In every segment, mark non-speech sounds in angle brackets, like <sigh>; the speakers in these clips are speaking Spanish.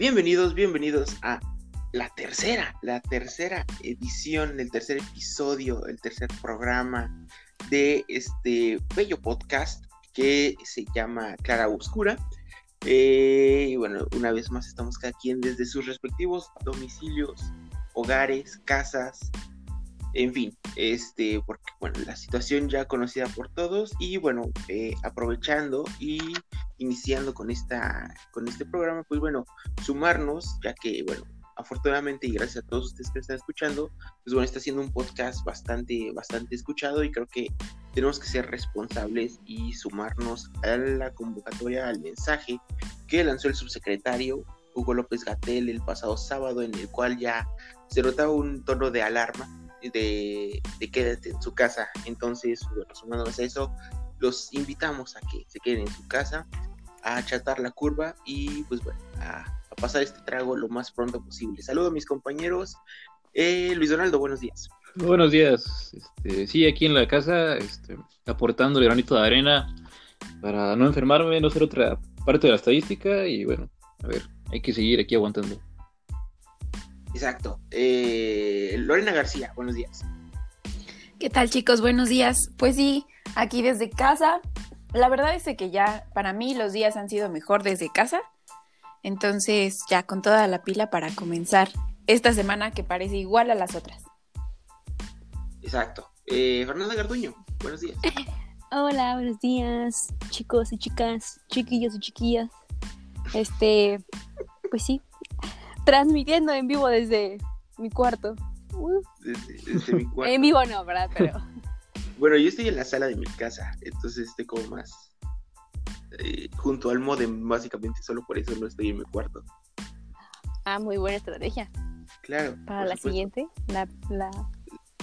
Bienvenidos, bienvenidos a la tercera, la tercera edición, el tercer episodio, el tercer programa de este bello podcast que se llama Clara Oscura. Eh, y bueno, una vez más estamos cada quien desde sus respectivos domicilios, hogares, casas, en fin, este, porque bueno, la situación ya conocida por todos y bueno, eh, aprovechando y iniciando con esta, con este programa, pues bueno, sumarnos, ya que bueno, afortunadamente y gracias a todos ustedes que están escuchando, pues bueno, está siendo un podcast bastante, bastante escuchado y creo que tenemos que ser responsables y sumarnos a la convocatoria, al mensaje que lanzó el subsecretario Hugo López Gatel el pasado sábado, en el cual ya se notaba un tono de alarma de, de quédate en su casa. Entonces, bueno, sumándonos a eso, los invitamos a que se queden en su casa, a achatar la curva y pues bueno, a, pasar este trago lo más pronto posible. Saludo a mis compañeros. Eh, Luis Donaldo, buenos días. Buenos días. Este, sí, aquí en la casa, este, aportando el granito de arena para no enfermarme, no ser otra parte de la estadística y bueno, a ver, hay que seguir aquí aguantando. Exacto. Eh, Lorena García, buenos días. ¿Qué tal chicos? Buenos días. Pues sí, aquí desde casa. La verdad es que ya para mí los días han sido mejor desde casa. Entonces ya con toda la pila para comenzar esta semana que parece igual a las otras. Exacto. Eh, Fernanda Garduño, buenos días. <laughs> Hola, buenos días, chicos y chicas, chiquillos y chiquillas. Este, pues sí, transmitiendo en vivo desde mi cuarto. Desde, mi <laughs> cuarto. en vivo no, ¿verdad? Pero. Bueno, yo estoy en la sala de mi casa, entonces estoy como más eh, junto al modem, básicamente, solo por eso no estoy en mi cuarto. Ah, muy buena estrategia. Claro. Para la siguiente, la, la...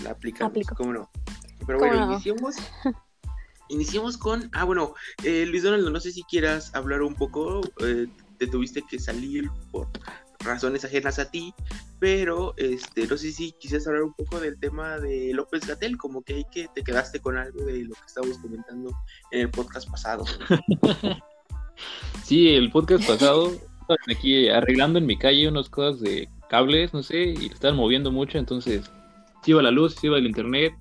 la aplicamos, ¿cómo no? Pero bueno, iniciemos. <laughs> Iniciemos con. Ah, bueno, eh, Luis Donaldo, no sé si quieras hablar un poco. Eh, te tuviste que salir por razones ajenas a ti, pero este, no sé si quisieras hablar un poco del tema de López Gatel, como que hay que te quedaste con algo de lo que estábamos comentando en el podcast pasado. sí, el podcast pasado, aquí arreglando en mi calle unas cosas de cables, no sé, y estaban moviendo mucho, entonces se iba la luz, se iba el internet,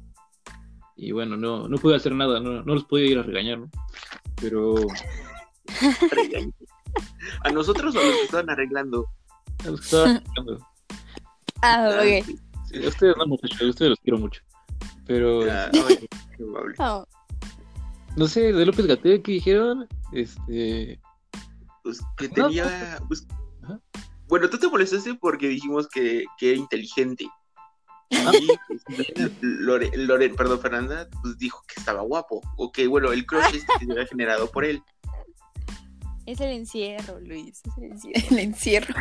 y bueno, no, no pude hacer nada, no, no los podía ir a regañar, ¿no? Pero... <laughs> ¿A nosotros o a los que estaban arreglando? <laughs> ah, ok. ustedes no, muchachos, ustedes los quiero mucho. Pero. <laughs> Oh. No sé, de López Gatel, ¿qué dijeron? Este. Pues que tenía. Pues... Bueno, tú te molestaste porque dijimos que, que era inteligente. Ah. Y pues, <laughs> Lore, perdón, Fernanda, pues dijo que estaba guapo. O que, bueno, el crush este se había generado por él. Es el encierro, Luis. Es el encierro. <laughs> el encierro.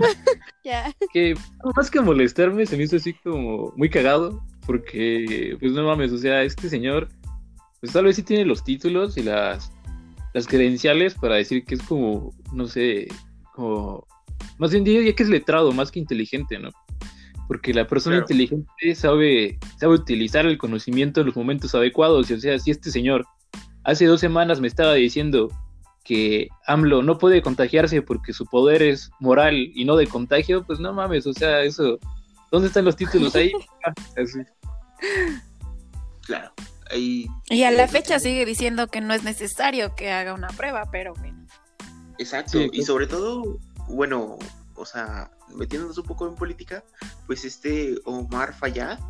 <laughs> ya. Que más que molestarme, se me hizo así como muy cagado. Porque, pues no mames, o sea, este señor, pues tal vez sí tiene los títulos y las, las credenciales para decir que es como, no sé, como. Más bien diría que es letrado, más que inteligente, ¿no? Porque la persona inteligente sabe, sabe utilizar el conocimiento en los momentos adecuados. Y, o sea, si este señor hace dos semanas me estaba diciendo que AMLO no puede contagiarse porque su poder es moral y no de contagio, pues no mames, o sea, eso, ¿dónde están los títulos ahí? <laughs> Ah, claro, ahí... Y a la fecha sigue diciendo que no es necesario que haga una prueba, pero bueno. Exacto, y sobre todo, bueno, o sea, metiéndonos un poco en política, pues este Omar Fayad,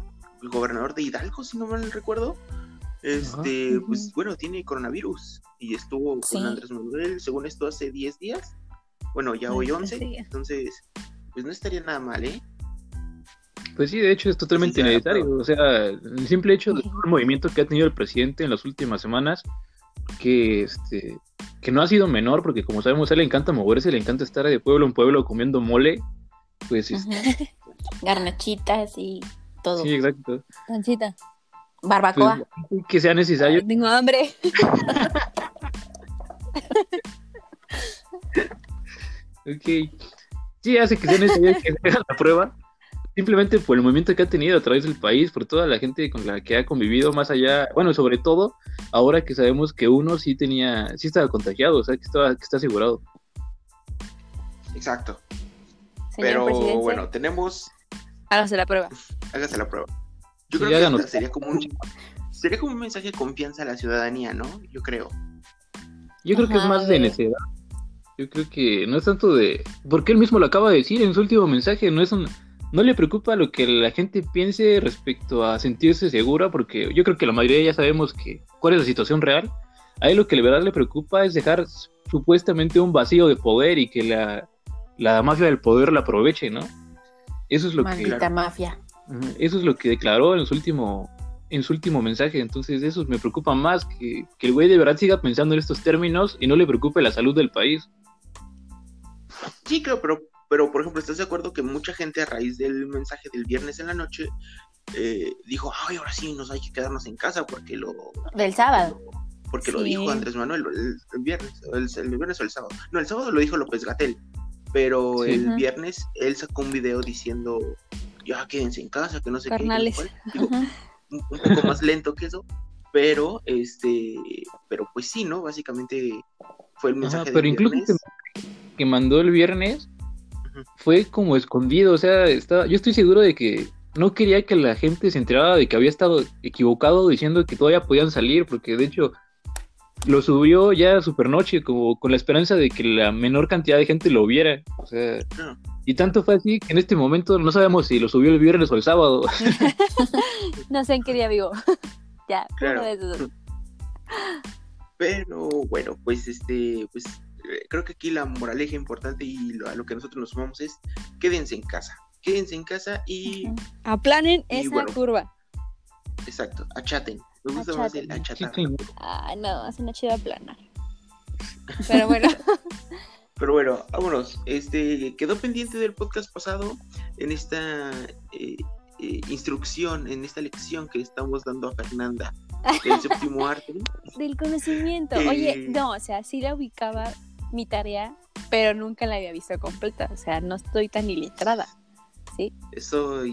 el gobernador de Hidalgo, si no mal recuerdo, este, pues bueno, tiene coronavirus y estuvo con Andrés Manuel, según esto, hace 10 días. Bueno, ya hoy 11, entonces, pues no estaría nada mal, ¿eh? Pues sí, de hecho es totalmente necesario. O sea, el simple hecho del movimiento que ha tenido el presidente en las últimas semanas, que este que no ha sido menor, porque como sabemos, a él le encanta moverse, le encanta estar de pueblo en pueblo comiendo mole, pues este... <laughs> Garnachitas y todo. Sí, exacto. Pancita. Barbacoa. Pues, que sea necesario. tengo hambre. ok. Sí, hace que sea necesario que se haga la prueba. Simplemente por el movimiento que ha tenido a través del país, por toda la gente con la que ha convivido más allá, bueno, sobre todo ahora que sabemos que uno sí tenía, sí estaba contagiado, o sea, que, estaba, que está asegurado. Exacto. Señor Pero bueno, tenemos. hágase la prueba. Hágase la prueba. Yo Sí, creo que háganos. hasta sería como un. Sería como un mensaje de confianza a la ciudadanía, ¿no? Yo creo. Yo creo que es más de necedad. Yo creo que no es tanto de. Porque él mismo lo acaba de decir en su último mensaje. No es un. No le preocupa lo que la gente piense respecto a sentirse segura, porque yo creo que la mayoría ya sabemos que cuál es la situación real. A él lo que de verdad le preocupa es dejar supuestamente un vacío de poder y que la, la mafia del poder la aproveche, ¿no? Eso es lo que Maldita mafia. Eso es lo que declaró en su último, en su último mensaje. Entonces, eso me preocupa más que, que el güey de verdad siga pensando en estos términos y no le preocupe la salud del país. Sí, claro, pero, pero por ejemplo, ¿estás de acuerdo que mucha gente a raíz del mensaje del viernes en la noche eh, dijo, ay, ahora sí, nos hay que quedarnos en casa porque lo, Del sábado. porque lo dijo Andrés Manuel el, el viernes, el, el viernes o el sábado. No, el sábado lo dijo López Gatel, pero Sí. el viernes él sacó un video diciendo, ya quédense en casa, que no sé Carnales. qué. Digo, un, un poco más lento que eso, pero este, pero pues sí, ¿no? Básicamente fue el mensaje Ajá, del pero incluso que, que mandó el viernes fue como escondido. O sea, estaba, yo estoy seguro de que no quería que la gente se enterara de que había estado equivocado diciendo que todavía podían salir, porque de hecho lo subió ya a supernoche, como con la esperanza de que la menor cantidad de gente lo viera. O sea. Y tanto fue así que en este momento no sabemos si lo subió el viernes o el sábado. <laughs> <laughs> No sé en qué día vivo. <laughs> ya, Claro. dos. Pero bueno, pues este, pues eh, creo que aquí la moraleja importante y lo- a lo que nosotros nos sumamos es quédense en casa, quédense en casa y, Ujú. Aplanen Y esa bueno. curva. exacto, achaten. Me gusta más el Achaten. achatar. Ay, no, es una chida aplanar. Pero bueno, Pero bueno, vámonos. Este quedó pendiente del podcast pasado en esta eh, eh, instrucción, en esta lección que estamos dando a Fernanda del <laughs> séptimo arte. del conocimiento. Eh. Oye, no, o sea, sí la ubicaba mi tarea, pero nunca la había visto completa. O sea, no estoy tan iletrada. ¿Sí? Eso y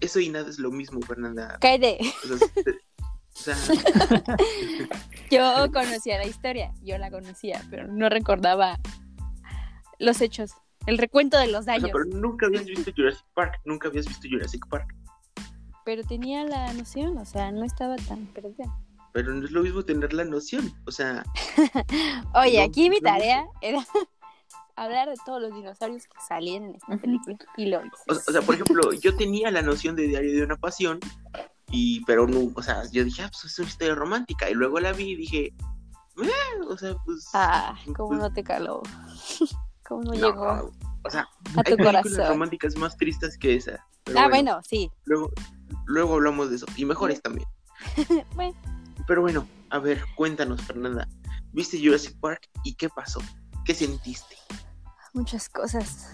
eso y nada es lo mismo, Fernanda. Cállate. O sea, o sea, <laughs> Yo conocía la historia, yo la conocía, pero no recordaba los hechos, el recuento de los o sea, daños. pero nunca habías visto Jurassic Park, nunca habías visto Jurassic Park. Pero tenía la noción, o sea, no estaba tan perdida. Pero no es lo mismo tener la noción. O sea, <laughs> Oye, No, aquí mi no tarea era <laughs> hablar de todos los dinosaurios que salían en esta película. Y lo hice. o, o sea, por ejemplo, <laughs> yo tenía la noción de Diario de una Pasión, y pero no, o sea, yo dije, ah, pues es una historia romántica, y luego la vi y dije, "Eh", o sea, pues. Ah, cómo pues, no te caló. Cómo no, no, llegó O sea, a hay tu películas corazón. románticas más tristes que esa. pero Ah, bueno, sí. Luego, luego hablamos de eso, y mejores también. <laughs> Bueno, Pero bueno, a ver, cuéntanos, Fernanda. ¿Viste Jurassic Park y qué pasó? ¿Qué sentiste? muchas cosas.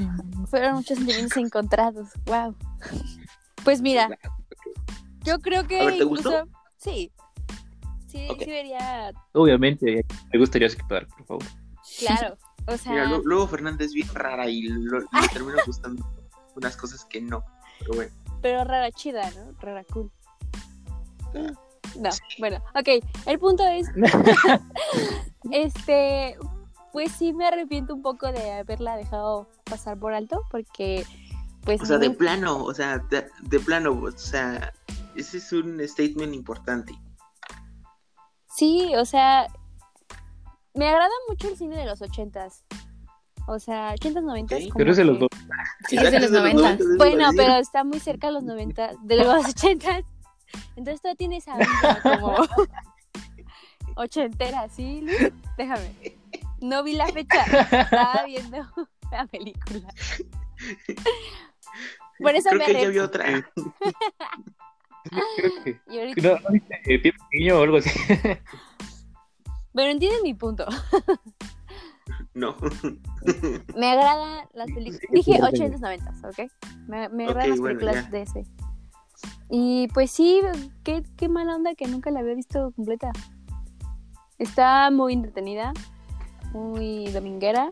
Fueron muchos sentimientos encontrados. Wow. Pues mira, yo creo que A ver, ¿te incluso gustó? sí. Sí, Ok. sí vería, Obviamente, me gustaría Park, por favor. claro. O sea, Mira, lo- luego Fernanda es bien rara y lo- le <laughs> termina gustando unas cosas que no. Pero bueno, pero rara chida, ¿no? Rara cool. Ah, No, sí. bueno, ok. El punto es, <laughs> este, pues sí me arrepiento un poco de haberla dejado pasar por alto, porque, pues, o sea, de no- plano, o sea, de, de plano, o sea, ese es un statement importante. sí, o sea, me agrada mucho el cine de los ochentas. O sea, ochentas, noventas. Ok. como Pero es de los que- dos. Sí, es de los 90. eso iba a Bueno, pero está muy cerca de los 90, de los <laughs> 80. Entonces todavía tiene esa como <laughs> ochentera, ¿sí? Luis? Déjame. No vi la fecha, estaba viendo la película. Por eso Creo me que ya había otra. <laughs> Creo que. y ahorita- No, no viste eh, o algo así. Pero entienden mi punto. <laughs> No. <laughs> Me agradan las películas. Sí, Dije sí, sí. 80s, 90s, ¿ok? Me, me agradan las bueno, películas ya. de ese. Y pues sí, qué, qué mala onda que nunca la había visto completa. Está muy entretenida, muy dominguera.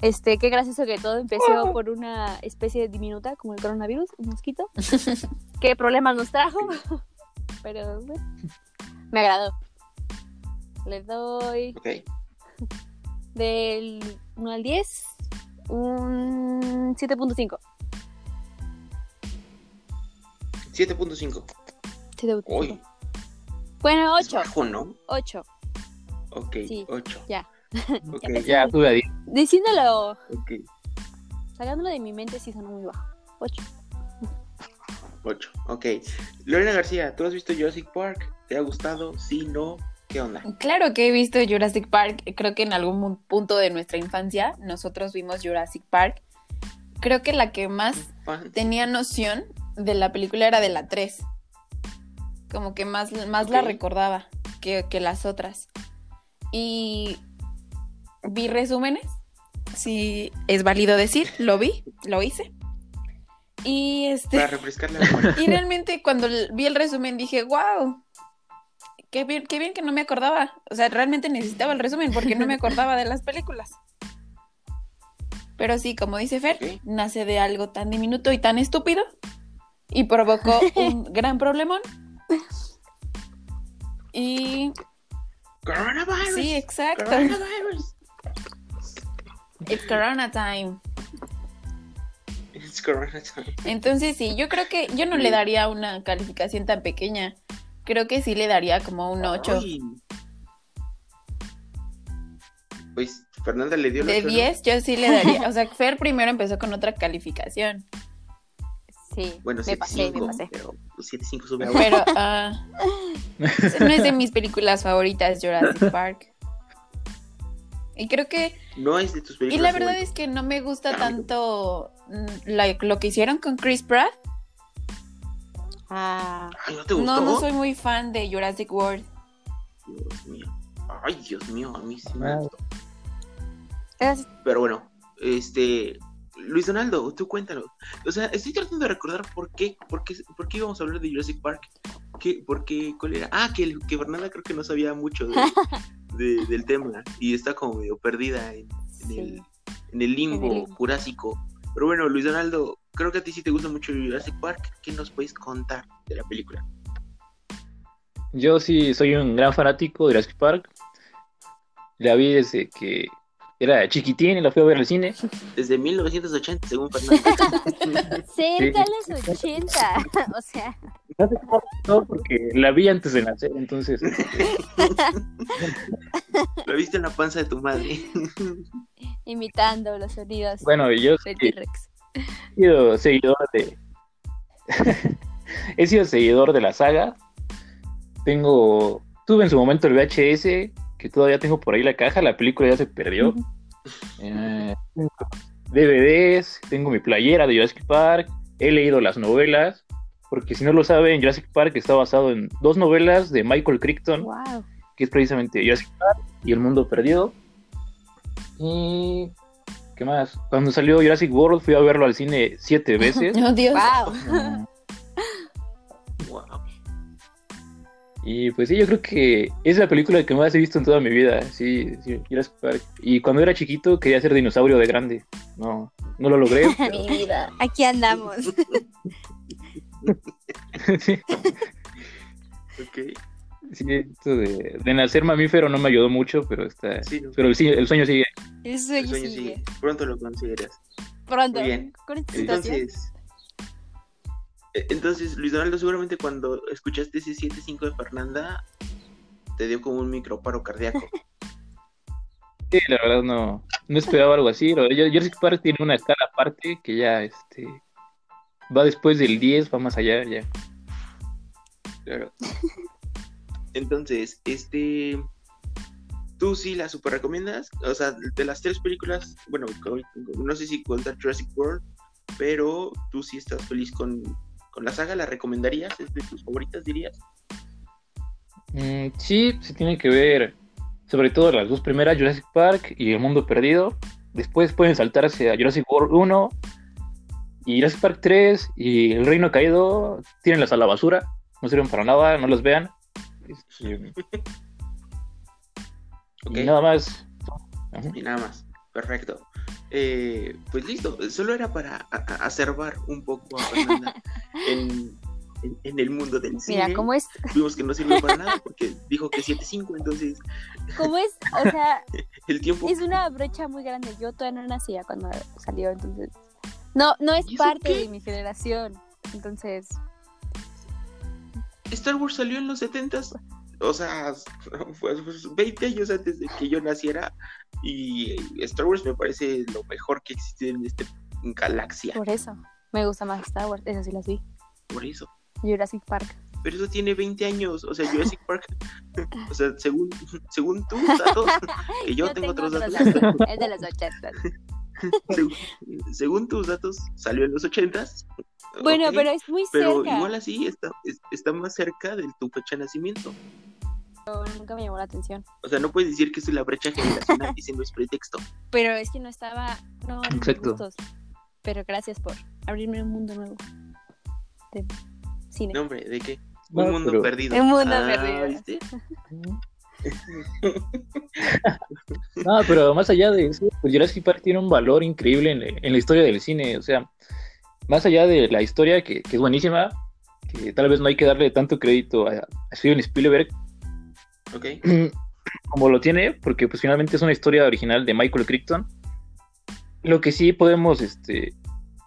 Este, qué gracioso que todo empezó por una especie de diminuta como el coronavirus, un mosquito. <laughs> qué problemas nos trajo. Pero bueno, me agradó. Le doy ok. <laughs> del 1 al 10, Un 7.5. 7.5. 7.5. Uy, Bueno, es 8. bajo, ¿no? 8. Ok, Sí, 8. ya. <laughs> Ok, Ya tuve a 10. Diciéndolo, ok. sacándolo de mi mente, sí sonó muy bajo. 8. 8. Ok. Lorena García, ¿tú has visto Jurassic Park? ¿Te ha gustado? Sí, no. ¿Qué onda? Claro que he visto Jurassic Park. Creo que en algún punto de nuestra infancia nosotros vimos Jurassic Park. Creo que la que más tenía noción de la película era de la 3. Como que más, más la Ok. recordaba que, que las otras. Y vi resúmenes, si es válido decir, lo vi, lo hice. Y este Para refrescar la memoria. <laughs> y realmente cuando l- vi el resumen dije, wow, qué bien, qué bien que no me acordaba. O sea, realmente necesitaba el resumen porque no me acordaba de las películas. Pero sí, como dice Fer, nace de algo tan diminuto y tan estúpido y provocó <laughs> un gran problemón. Y Coronavirus. sí, exacto. Coronavirus. It's Corona time. It's Corona time. Entonces sí, yo creo que yo no le daría una calificación tan pequeña. Creo que sí le daría como un 8. Ay. Pues Fernanda le dio De ocho, ¿no? 10 yo sí le daría. <laughs> O sea, Fer primero empezó con otra calificación. Sí, Bueno, me pasé, me 7.5, pasé. pero 7.5 sube a 8. Pero <laughs> ah, <laughs> no es de mis películas favoritas, Jurassic Park. Y creo que... No es de tus Y películas. la verdad favoritas. es que no me gusta tanto mm, la- lo que hicieron con Chris Pratt. Ah, ¿no te gustó? No, no soy muy fan de Jurassic World. Dios mío. Ay, Dios mío, a mí sí me Ah. gustó. es- Pero bueno, este. Luis Donaldo, tú cuéntanos. O sea, estoy tratando de recordar por qué, por qué, por qué íbamos a hablar de Jurassic Park. ¿Qué, por qué, ¿Cuál era? Ah, que, que Fernanda creo que no sabía mucho de- <laughs> de- del tema y está como medio perdida en, en Sí. el, en el limbo En el limbo. jurásico. Pero bueno, Luis Donaldo, creo que a ti sí te gusta mucho Jurassic Park. ¿Qué nos puedes contar de la película? Yo sí soy un gran fanático de Jurassic Park. La vi desde que era chiquitín y la fui a ver al cine. <laughs> Desde 1980, según Fernanda. cerca a los 80. O sea, No sé cómo no, porque la vi antes de nacer, entonces <laughs> Lo viste en la panza de tu madre. imitando los sonidos bueno, yo del sí T-Rex. He sido seguidor de <laughs> he sido seguidor de la saga. Tengo tuve en su momento el VHS que todavía tengo por ahí la caja, la película ya se perdió. Eh, tengo DVDs, tengo mi playera de Jurassic Park, he leído las novelas, porque si no lo saben, Jurassic Park está basado en dos novelas de Michael Crichton, Wow. que es precisamente Jurassic Park y El Mundo Perdido. Y... ¿Qué más? Cuando salió Jurassic World fui a verlo al cine siete veces. <laughs> Oh, Dios. Wow. Wow. <laughs> Y pues sí, yo creo que es la película que más he visto en toda mi vida. Sí, sí, Jurassic Park. Y cuando era chiquito quería ser dinosaurio de grande. No, no lo logré. <laughs> pero- Mi vida. Aquí andamos. sí, Ok. Sí, esto de, de nacer mamífero no me ayudó mucho, pero está. Sí, no. Pero el, sí- el sueño sigue. El El sueño sigue. sigue. Pronto lo consideras. Pronto. Muy bien. Con esta situación. Entonces, eh, entonces, Luis Donaldo, seguramente cuando escuchaste ese 7.5 de Fernanda, te dio como un microparo cardíaco. <laughs> Sí, la verdad no, no esperaba algo así. Verdad, Jurassic Park tiene una escala aparte que ya este va después del 10, va más allá ya. Claro. <laughs> Entonces, este. ¿Tú sí la super recomiendas? O sea, de las tres películas, bueno, no sé si contar Jurassic World, pero tú sí estás feliz con, con la saga, ¿la recomendarías? ¿Es de tus favoritas, dirías? Mm, sí, se tiene que ver sobre todo las dos primeras, Jurassic Park y El Mundo Perdido. Después pueden saltarse a Jurassic World 1 y Jurassic Park 3 y El Reino Caído. Tírenlas a la basura, no sirven para nada, no las vean. Este. <laughs> Y nada más. Ajá. Y nada más. Perfecto. Eh, pues listo. Solo era para a- a- acervar un poco a Fernanda <laughs> en, en, en el mundo del cine. Mira, ¿cómo es? Vimos que no sirvió para nada <laughs> porque dijo que 7.5, entonces ¿Cómo es? O sea, el tiempo... es una brecha muy grande. Yo todavía no nacía cuando salió, entonces. No, no es ¿Y eso parte qué? de mi generación. Entonces, Star Wars salió en los 70s, o sea, <laughs> fue, fue 20 años antes de que yo naciera y Star Wars me parece lo mejor que existe en esta galaxia, por eso. Me gusta más Star Wars. Esas sí las vi. por eso. Jurassic Park. Pero eso tiene 20 años, o sea, Jurassic <laughs> Park, o sea, según, según tus datos, <laughs> que yo, tengo, otros datos, Es de los 80. según, según tus datos, salió en los 80s. Bueno, pero es muy pero cerca. igual así está, es- está más cerca de tu fecha de nacimiento. Pero Nunca me llamó la atención. O sea, no puedes decir que es la brecha generacional, <laughs> ese no es pretexto. Pero es que no estaba. No, Exacto. gustos. Pero gracias por abrirme un mundo nuevo. De cine. No, hombre, ¿de qué? No, Un mundo pero- perdido. Un mundo Ah, perdido. ¿viste? <laughs> No, pero más allá de eso, pues Jurassic Park tiene un valor increíble en, en la historia del cine. O sea, más allá de la historia, que, que es buenísima, que tal vez no hay que darle tanto crédito a, a Steven Spielberg Ok. <clears throat> como lo tiene, porque pues finalmente es una historia original de Michael Crichton. Lo que sí podemos este,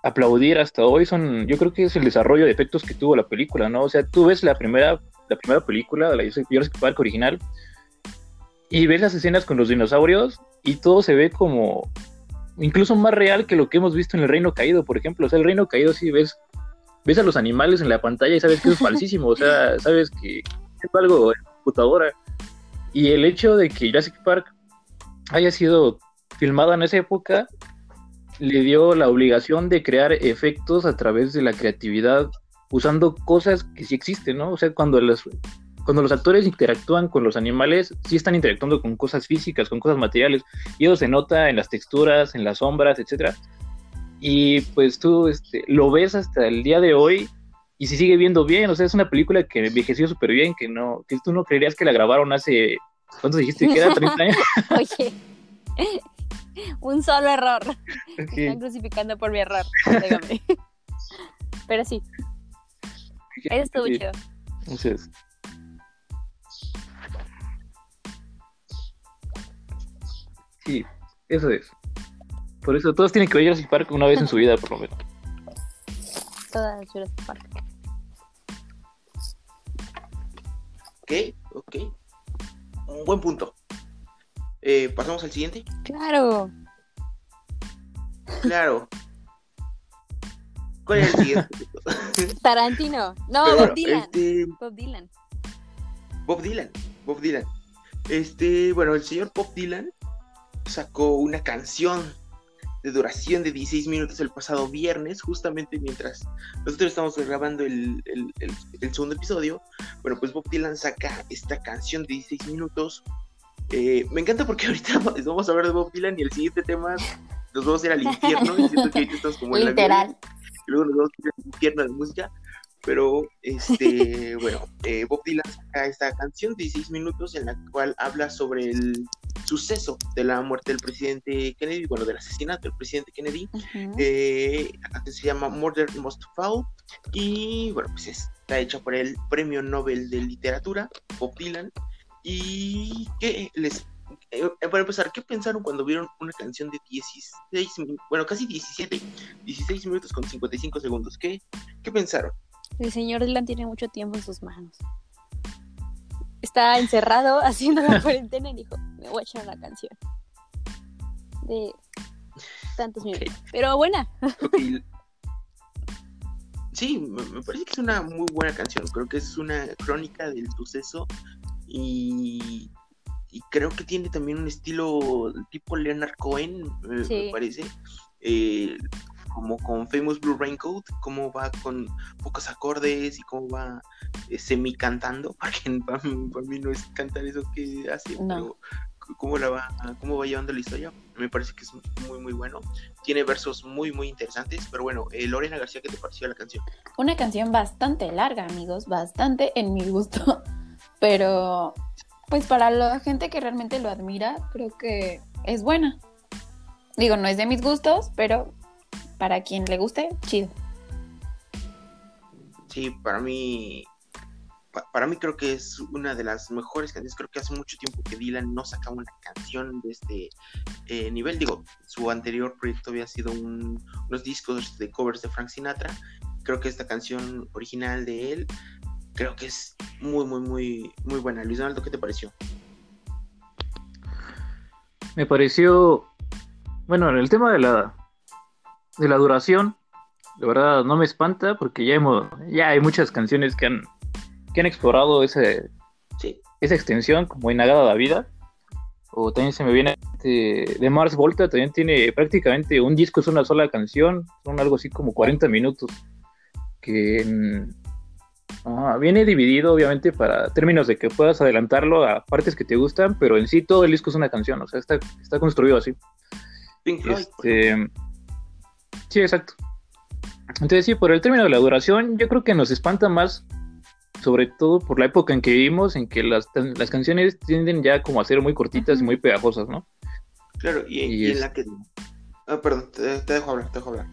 aplaudir hasta hoy son, yo creo que es el desarrollo de efectos que tuvo la película, ¿no? O sea, tú ves la primera, la primera película, la Jurassic Park original, y ves las escenas con los dinosaurios y todo se ve como incluso más real que lo que hemos visto en el Reino Caído, por ejemplo. O sea, el Reino Caído sí ves, ves a los animales en la pantalla y sabes que es falsísimo, o sea, <laughs> sabes que es algo en computadora. Y el hecho de que Jurassic Park haya sido filmada en esa época le dio la obligación de crear efectos a través de la creatividad usando cosas que sí existen, ¿no? O sea, cuando los, cuando los actores interactúan con los animales, sí están interactuando con cosas físicas, con cosas materiales, y eso se nota en las texturas, en las sombras, etcétera. Y pues tú este, lo ves hasta el día de hoy y se sigue viendo bien, o sea, es una película que envejeció súper bien, que no, que tú no creerías que la grabaron hace, ¿cuánto dijiste que era? ¿30 años? <laughs> Oye. un solo error. Me <laughs> Ok. Están crucificando por mi error. <laughs> Pero sí, eso estuvo Sí. chido. Entonces, sí, eso es. Por eso todos tienen que ver Jurassic Park una vez en su vida, por lo menos. <laughs> Todas Jurassic Park. Ok, ok. Un buen punto. Eh, Pasamos al siguiente. Claro. Claro. ¿Cuál es el siguiente? <laughs> Tarantino. No, Pero Bob bueno, Dylan. este, Bob Dylan. Bob Dylan. Bob Dylan. Este, bueno, el señor Bob Dylan sacó una canción de duración de 16 minutos el pasado viernes, justamente mientras nosotros estamos grabando el, el- el- el segundo episodio. Bueno, pues Bob Dylan saca esta canción de 16 minutos. Eh, me encanta porque <laughs> ahorita vamos a hablar de Bob Dylan y el siguiente tema nos vamos a ir al infierno. y siento que ahorita estamos como en la Literal. y luego nos vamos a ir al infierno de música. Pero, este, <laughs> bueno, eh, Bob Dylan saca esta canción de 16 minutos en la cual habla sobre el suceso de la muerte del presidente Kennedy, bueno, del asesinato del presidente Kennedy. Eh, canción se llama Murder Most Foul y, bueno, pues está hecha por el Premio Nobel de Literatura, Bob Dylan. Y que les... eh, para empezar, ¿qué pensaron cuando vieron una canción de 16, min- bueno, casi 17, 16 minutos con 55 segundos? ¿Qué, qué pensaron? El señor Dylan tiene mucho tiempo en sus manos. Está encerrado <laughs> haciendo la cuarentena y dijo, me voy a echar una canción. De tantos Ok. minutos. Pero buena. Ok. Sí, me, parece que es una muy buena canción. Creo que es una crónica del suceso y, y creo que tiene también un estilo tipo Leonard Cohen, me, me Sí. parece. Eh, como con Famous Blue Raincoat, cómo va con pocos acordes y cómo va eh, semi cantando, <laughs> porque para mí, para mí no es cantar eso que hace, No. pero cómo la va, cómo va llevando la historia, me parece que es muy muy bueno. Tiene versos muy muy interesantes, pero bueno, eh, Lorena García, ¿qué te pareció la canción? Una canción bastante larga, amigos, bastante en mi gusto. <laughs> Pero, pues para la gente que realmente lo admira, creo que es buena. Digo, no es de mis gustos, pero para quien le guste, chido. Sí, para mí, para mí creo que es una de las mejores canciones. Creo que hace mucho tiempo que Dylan no sacaba una canción de este eh, nivel. Digo, su anterior proyecto había sido unos discos de covers de Frank Sinatra. Creo que esta canción original de él, creo que es muy, muy, muy, muy buena. Luis Donaldo, ¿qué te pareció? Me pareció, bueno, en el tema de la, de la duración, de verdad no me espanta porque ya hemos, ya hay muchas canciones que han que han explorado ese, esa extensión como Inagada la Vida. O también se me viene de, Mars Volta, también tiene prácticamente un disco, es una sola canción, son algo así como 40 minutos. Que viene dividido, obviamente, para términos de que puedas adelantarlo a partes que te gustan, pero en sí todo el disco es una canción, o sea, está, está construido así. Este, sí, exacto. Entonces, sí, por el término de la duración, yo creo que nos espanta más sobre todo por la época en que vivimos, en que las, las canciones tienden ya como a ser muy cortitas y muy pegajosas, ¿no? Claro, y, en la que... Ah, perdón, te, dejo hablar, te dejo hablar.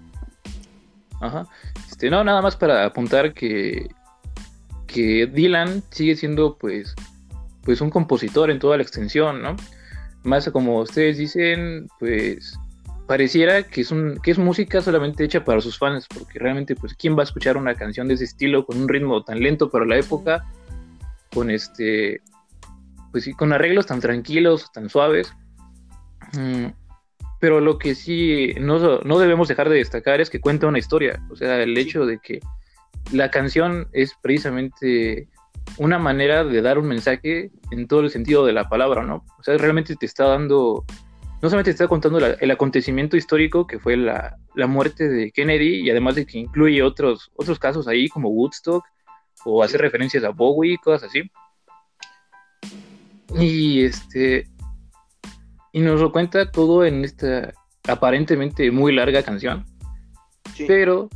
Ajá. Este, no, nada más para apuntar que, que Dylan sigue siendo pues, pues un compositor en toda la extensión, ¿no? Más como ustedes dicen, pues pareciera que es, un, que es música solamente hecha para sus fans, porque realmente, pues, ¿quién va a escuchar una canción de ese estilo con un ritmo tan lento para la época, con este, pues sí, con arreglos tan tranquilos, tan suaves? Mm, pero lo que sí no, no debemos dejar de destacar es que cuenta una historia, o sea, el hecho de que la canción es precisamente una manera de dar un mensaje en todo el sentido de la palabra, ¿no? O sea, realmente te está dando no solamente está contando el acontecimiento histórico que fue la, muerte de Kennedy y además de que incluye otros, otros casos ahí como Woodstock o hace referencias a Bowie, cosas así. Y este y nos lo cuenta todo en esta aparentemente muy larga canción. Pero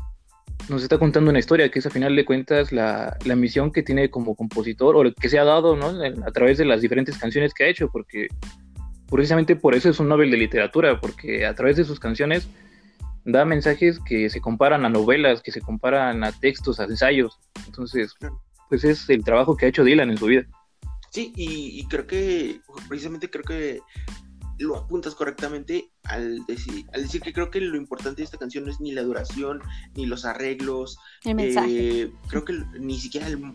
nos está contando una historia que es a final de cuentas la, la, misión que tiene como compositor o que se ha dado ¿no? a través de las diferentes canciones que ha hecho, porque precisamente por eso es un Nobel de literatura, porque a través de sus canciones da mensajes que se comparan a novelas, que se comparan a textos, a ensayos. Entonces, pues es el trabajo que ha hecho Dylan en su vida. Sí, y, creo que, precisamente creo que lo apuntas correctamente al decir, al decir que creo que lo importante de esta canción no es ni la duración, ni los arreglos. El mensaje. Eh, creo que ni siquiera el,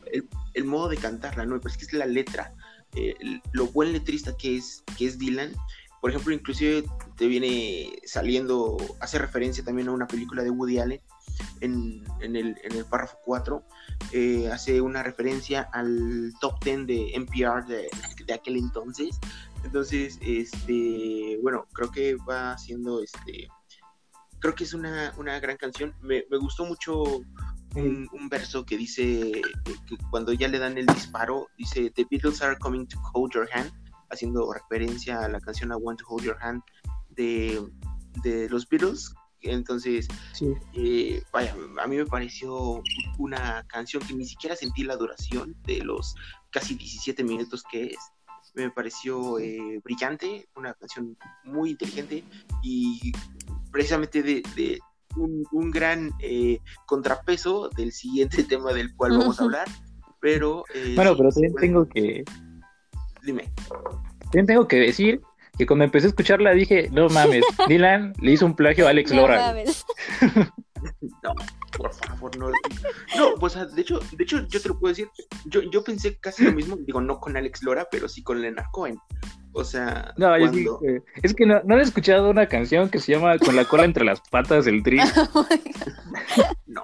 el, modo de cantarla, ¿no? Pero es que es la letra. Eh, lo buen letrista que es, que es Dylan. Por ejemplo, inclusive te viene saliendo, hace referencia también a una película de Woody Allen en, el, párrafo 4. Eh, hace una referencia al top 10 de NPR de, de, aquel entonces. Entonces, este, bueno, creo que va siendo este. Creo que es una, gran canción. Me, me gustó mucho un, verso que dice que cuando ya le dan el disparo, dice The Beatles are coming to hold your hand, haciendo referencia a la canción I Want to Hold Your Hand de, de los Beatles. Entonces, eh, vaya, a mí me pareció una canción que ni siquiera sentí la duración de los casi 17 minutos que es. Me pareció eh, brillante, una canción muy inteligente y precisamente de, un, gran eh, contrapeso del siguiente tema del cual vamos a hablar. Pero. Eh, bueno, pero también tengo que. Dime. También tengo que decir que cuando empecé a escucharla dije, no mames, <laughs> Dylan le hizo un plagio a Alex Lora. <laughs> No, por favor, no. No, pues de hecho, de hecho, yo te lo puedo decir. Yo, yo pensé casi lo mismo, digo, no con Alex Lora, pero sí con Leonard Cohen. O sea, no, es que no, no, he escuchado una canción que se llama Con la cola entre las patas del tri. <laughs> no.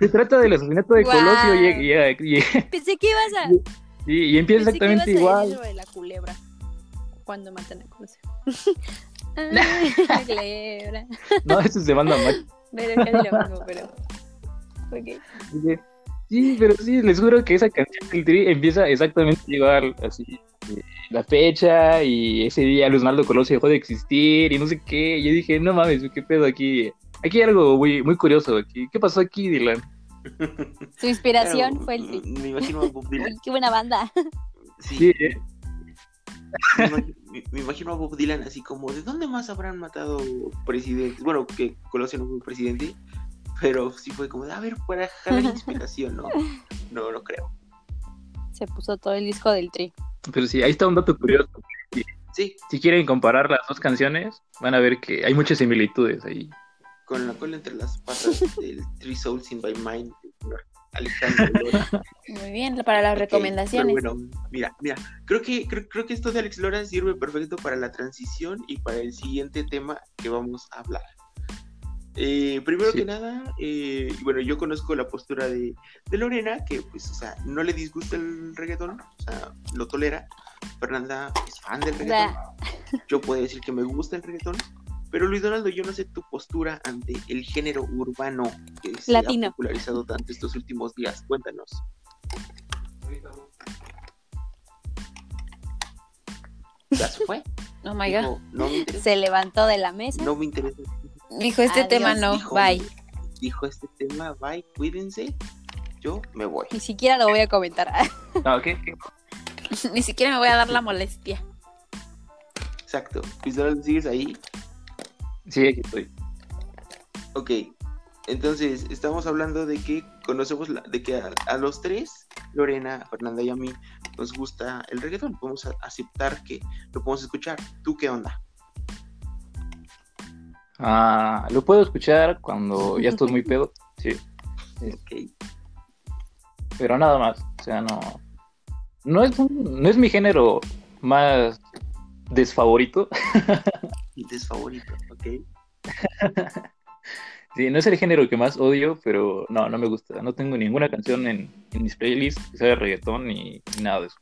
se trata del asesinato de Colosio y, <laughs> Pensé que ibas a. Y, empieza exactamente igual. de la culebra. Cuando matan a Colosio. <laughs> la culebra. no, eso se manda mal. Pero es lo mismo, pero. Ok. Sí, pero sí, les juro que esa canción del tri empieza exactamente igual, así la fecha y ese día Luis Naldo Colosio dejó de existir y no sé qué. Y yo dije, no mames, qué pedo aquí. Aquí hay algo muy, muy curioso aquí. ¿Qué pasó aquí, Dylan? <laughs> Su inspiración fue el Me imagino a Bob <laughs> Dylan. qué buena banda. Sí. ¿eh? Me, imagino, a Bob Dylan así como, ¿de dónde más habrán matado presidentes? Bueno, que Colosio no fue presidente, pero sí fue como, de, a ver, para jalar inspiración, ¿no? <laughs> No, no creo. Se puso todo el disco del tri. Pero sí, ahí está un dato curioso. Sí, Si quieren comparar las dos canciones, van a ver que hay muchas similitudes ahí. con la cola entre las patas del Three Souls in My Mind, Alejandro Lora. <laughs> Muy bien, para las Ok, recomendaciones. bueno, mira, mira, creo que, creo, creo que esto de Alex Lora sirve perfecto para la transición y para el siguiente tema que vamos a hablar. Eh, primero Sí. que nada, eh, bueno, yo conozco la postura de, de Lorena, que pues, o sea, no le disgusta el reggaetón, o sea, lo tolera. Fernanda es fan del reggaetón. <laughs> Yo puedo decir que me gusta el reggaetón. Pero Luis Donaldo, yo no sé tu postura ante el género urbano que se Latino. ha popularizado tanto estos últimos días. Cuéntanos. Ya se fue. <laughs> Oh my god. Dijo, no me interesa. Se levantó de la mesa. No me interesa. Dijo, este Adiós, tema no, Dijo, bye. Dijo este tema, bye, cuídense. Yo me voy. Ni siquiera lo voy a comentar. <laughs> No, ¿qué? ¿Qué? <laughs> Ni siquiera me voy a dar la molestia. Exacto. Donaldo, ¿sigues ahí? Sí, aquí estoy. Ok, entonces estamos hablando de que conocemos la- de que a, a los tres, Lorena, Fernanda y a mí, nos gusta el reggaetón. Podemos aceptar que lo podemos escuchar. ¿Tú qué onda? Ah, lo puedo escuchar cuando ya estoy muy pedo. Sí. Pero nada más. O sea, no. No es, no es mi género más desfavorito. desfavorito, ok. <laughs> Sí, no es el género que más odio, pero no, no me gusta. No tengo ninguna canción en, en mis playlists que sea de reggaetón ni, ni nada de eso.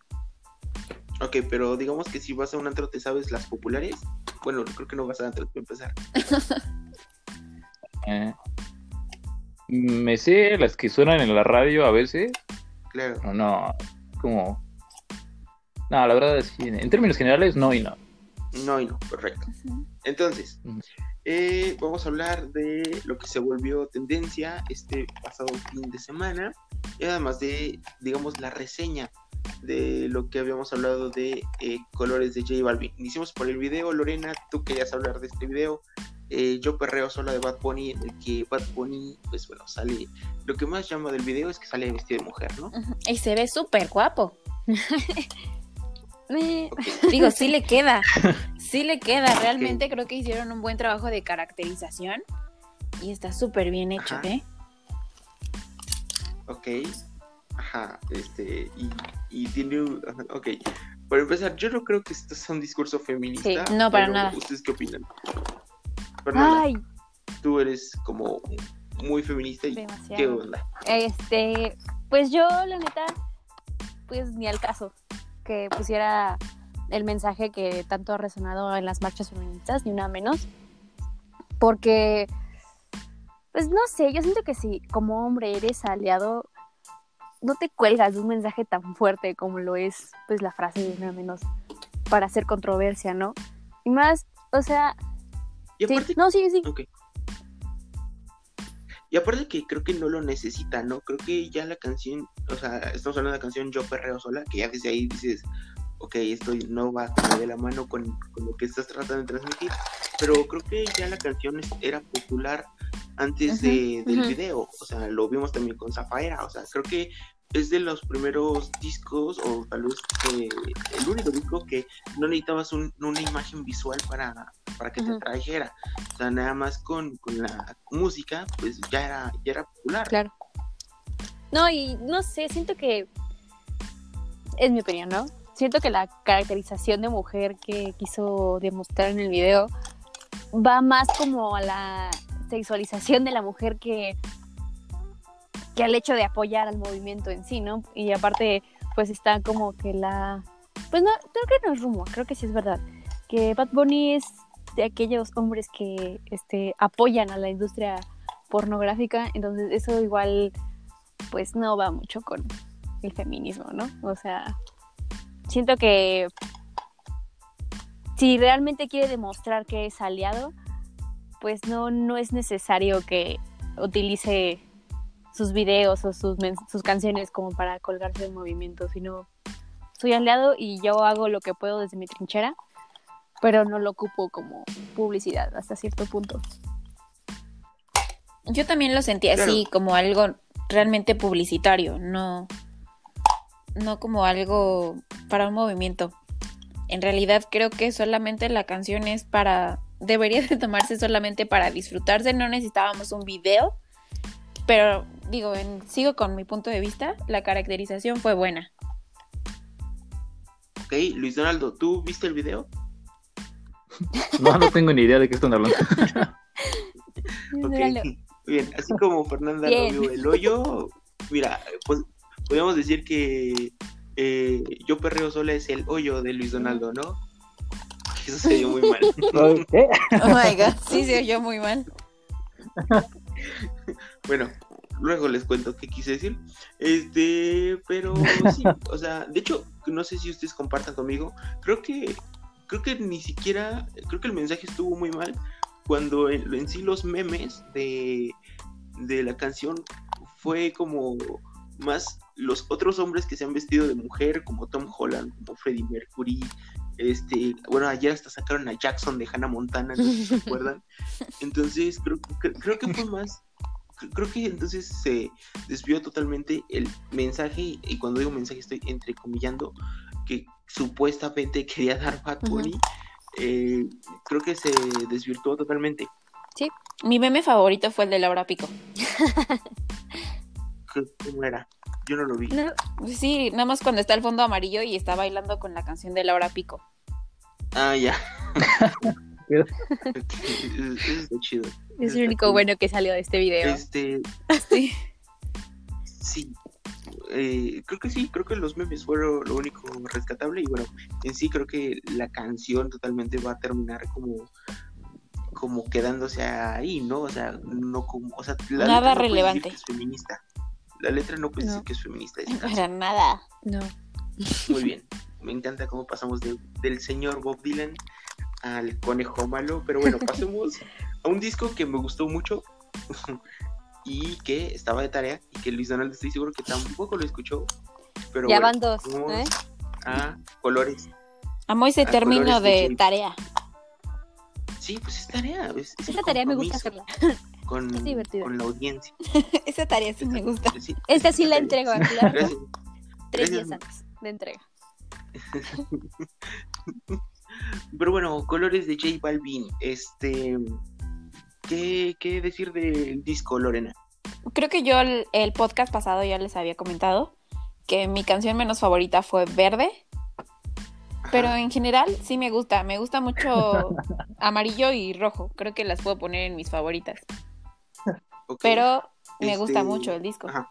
Ok, pero digamos que si vas a un antro, ¿te sabes las populares? Bueno, creo que no vas a antro para empezar. <laughs> Eh, me sé las que suenan en la radio a veces, Claro. pero no, como... No, la verdad, sí, en términos generales, no y no. No y no, perfecto. Entonces, eh, vamos a hablar de lo que se volvió tendencia este pasado fin de semana y además de, digamos, la reseña de lo que habíamos hablado de eh, colores de J Balvin. Iniciamos por el video, Lorena, tú querías hablar de este video. Eh, yo perreo sola de Bad Bunny, en el que Bad Bunny, pues bueno, sale. Lo que más llama del video es que sale vestido de mujer, ¿no? Y se ve súper guapo. <laughs> Digo, sí le queda. <laughs> Sí le queda. Realmente creo que hicieron un buen trabajo de caracterización. Y está súper bien hecho, Ajá. ¿eh? Ok. Ajá, este, y, y tiene Ok, para empezar, yo no creo que esto sea un discurso feminista. Sí, no, para pero nada. ¿Ustedes qué opinan? Ay, tú eres como muy feminista y ¿qué demasiado. onda? Este, pues yo, la neta, pues ni al caso que pusiera el mensaje que tanto ha resonado en las marchas feministas, ni una menos. Porque, pues no sé, yo siento que si como hombre eres aliado, no te cuelgas de un mensaje tan fuerte como lo es, pues la frase de una menos para hacer controversia, ¿no? Y más, o sea, Y sí, aparte, no, sí, sí. ok. Y aparte que creo que no lo necesita, ¿no? Creo que ya la canción, o sea, estamos hablando de la canción Yo Perreo Sola, que ya desde ahí dices, ok, esto no va de la mano con, con lo que estás tratando de transmitir, pero creo que ya la canción era popular antes de, del video, o sea, lo vimos también con Zafaera, o sea, creo que es de los primeros discos, o tal vez eh, el único disco que no necesitabas un- una imagen visual para, para que te trajera, o sea, nada más con, con la música, pues ya era, ya era popular. Claro. No, y no sé, siento que. Es mi opinión, ¿no? Siento que la caracterización de mujer que quiso demostrar en el video va más como a la sexualización de la mujer que, que al hecho de apoyar al movimiento en sí, ¿no? Y aparte, pues está como que la. Pues no, creo que no es rumor, creo que sí es verdad. Que Bad Bunny es de aquellos hombres que este, apoyan a la industria pornográfica, entonces eso igual pues no va mucho con el feminismo, ¿no? O sea, siento que si realmente quiere demostrar que es aliado, pues no, no es necesario que utilice sus videos o sus, canciones como para colgarse del movimiento, sino soy aliado y yo hago lo que puedo desde mi trinchera, pero no lo ocupo como publicidad hasta cierto punto. Yo también lo sentí así, Claro. como algo realmente publicitario, no, no como algo para un movimiento. En realidad creo que solamente la canción es para, debería de tomarse solamente para disfrutarse, no necesitábamos un video, pero digo, en- sigo con mi punto de vista, la caracterización fue buena. Ok, Luis Donaldo, ¿tú viste el video? <laughs> No, no tengo ni idea de qué están hablando. <laughs> Ok, Míralo. bien, así como Fernanda Bien. no vio el hoyo, mira, pues podemos decir que eh, Yo Perreo Sola es el hoyo de Luis Donaldo, ¿no? Eso se dio muy mal. <laughs> ¿Qué? <laughs> Oh my god, sí se oyó muy mal. Bueno, luego les cuento qué quise decir. Este, pero <laughs> sí, o sea, de hecho, no sé si ustedes compartan conmigo. Creo que, creo que ni siquiera, creo que el mensaje estuvo muy mal cuando en, en sí los memes de, de la canción fue como más los otros hombres que se han vestido de mujer, como Tom Holland, como Freddie Mercury. Este, bueno, ayer hasta sacaron a Jackson de Hannah Montana, no sé si se <laughs> acuerdan. Entonces, creo, creo, creo que fue más cre- creo que entonces se desvió totalmente el mensaje, y cuando digo mensaje estoy entrecomillando, que supuestamente quería dar Bad. Bunny, eh, creo que se desvirtuó totalmente. Mi meme favorito fue el de Laura Pico. <laughs> ¿Qué- ¿Cómo era? Yo no lo vi. No, Sí, nada más cuando está el fondo amarillo y está bailando con la canción de Laura Pico. Ah, ya. <laughs> <laughs> Está chido. es el único bueno que salió de este video. Este, Sí. sí. Eh, creo que sí, creo que los memes fueron lo único rescatable y bueno, en sí creo que la canción totalmente va a terminar como como quedándose ahí, ¿no? O sea, no como, o sea, la Nada no relevante. es feminista. La letra no puede No. decir que es feminista. esa <laughs> Para canción. nada. No. Muy bien. Me encanta cómo pasamos de- del señor Bob Dylan al conejo malo, pero bueno, <laughs> pasemos a un disco que me gustó mucho <laughs> y que estaba de tarea y que Luis Donaldo estoy seguro que tampoco lo escuchó. Pero ya bueno, van dos, ¿eh? a colores. Amo ese A término colores de tarea. Sí, pues es tarea. Es, es Esta tarea me gusta hacerla. Con, con la audiencia. <laughs> Esa tarea sí me gusta. Sí, Esta sí la tarea. entrego, claro. Gracias. Tres días antes de entrega. <laughs> Pero bueno, colores de J Balvin. Este. ¿Qué, qué decir del disco, Lorena? Creo que yo el, el podcast pasado ya les había comentado que mi canción menos favorita fue Verde, pero en general sí me gusta. Me gusta mucho <laughs> amarillo y rojo. Creo que las puedo poner en mis favoritas. Pero me Este, gusta mucho el disco. Ajá.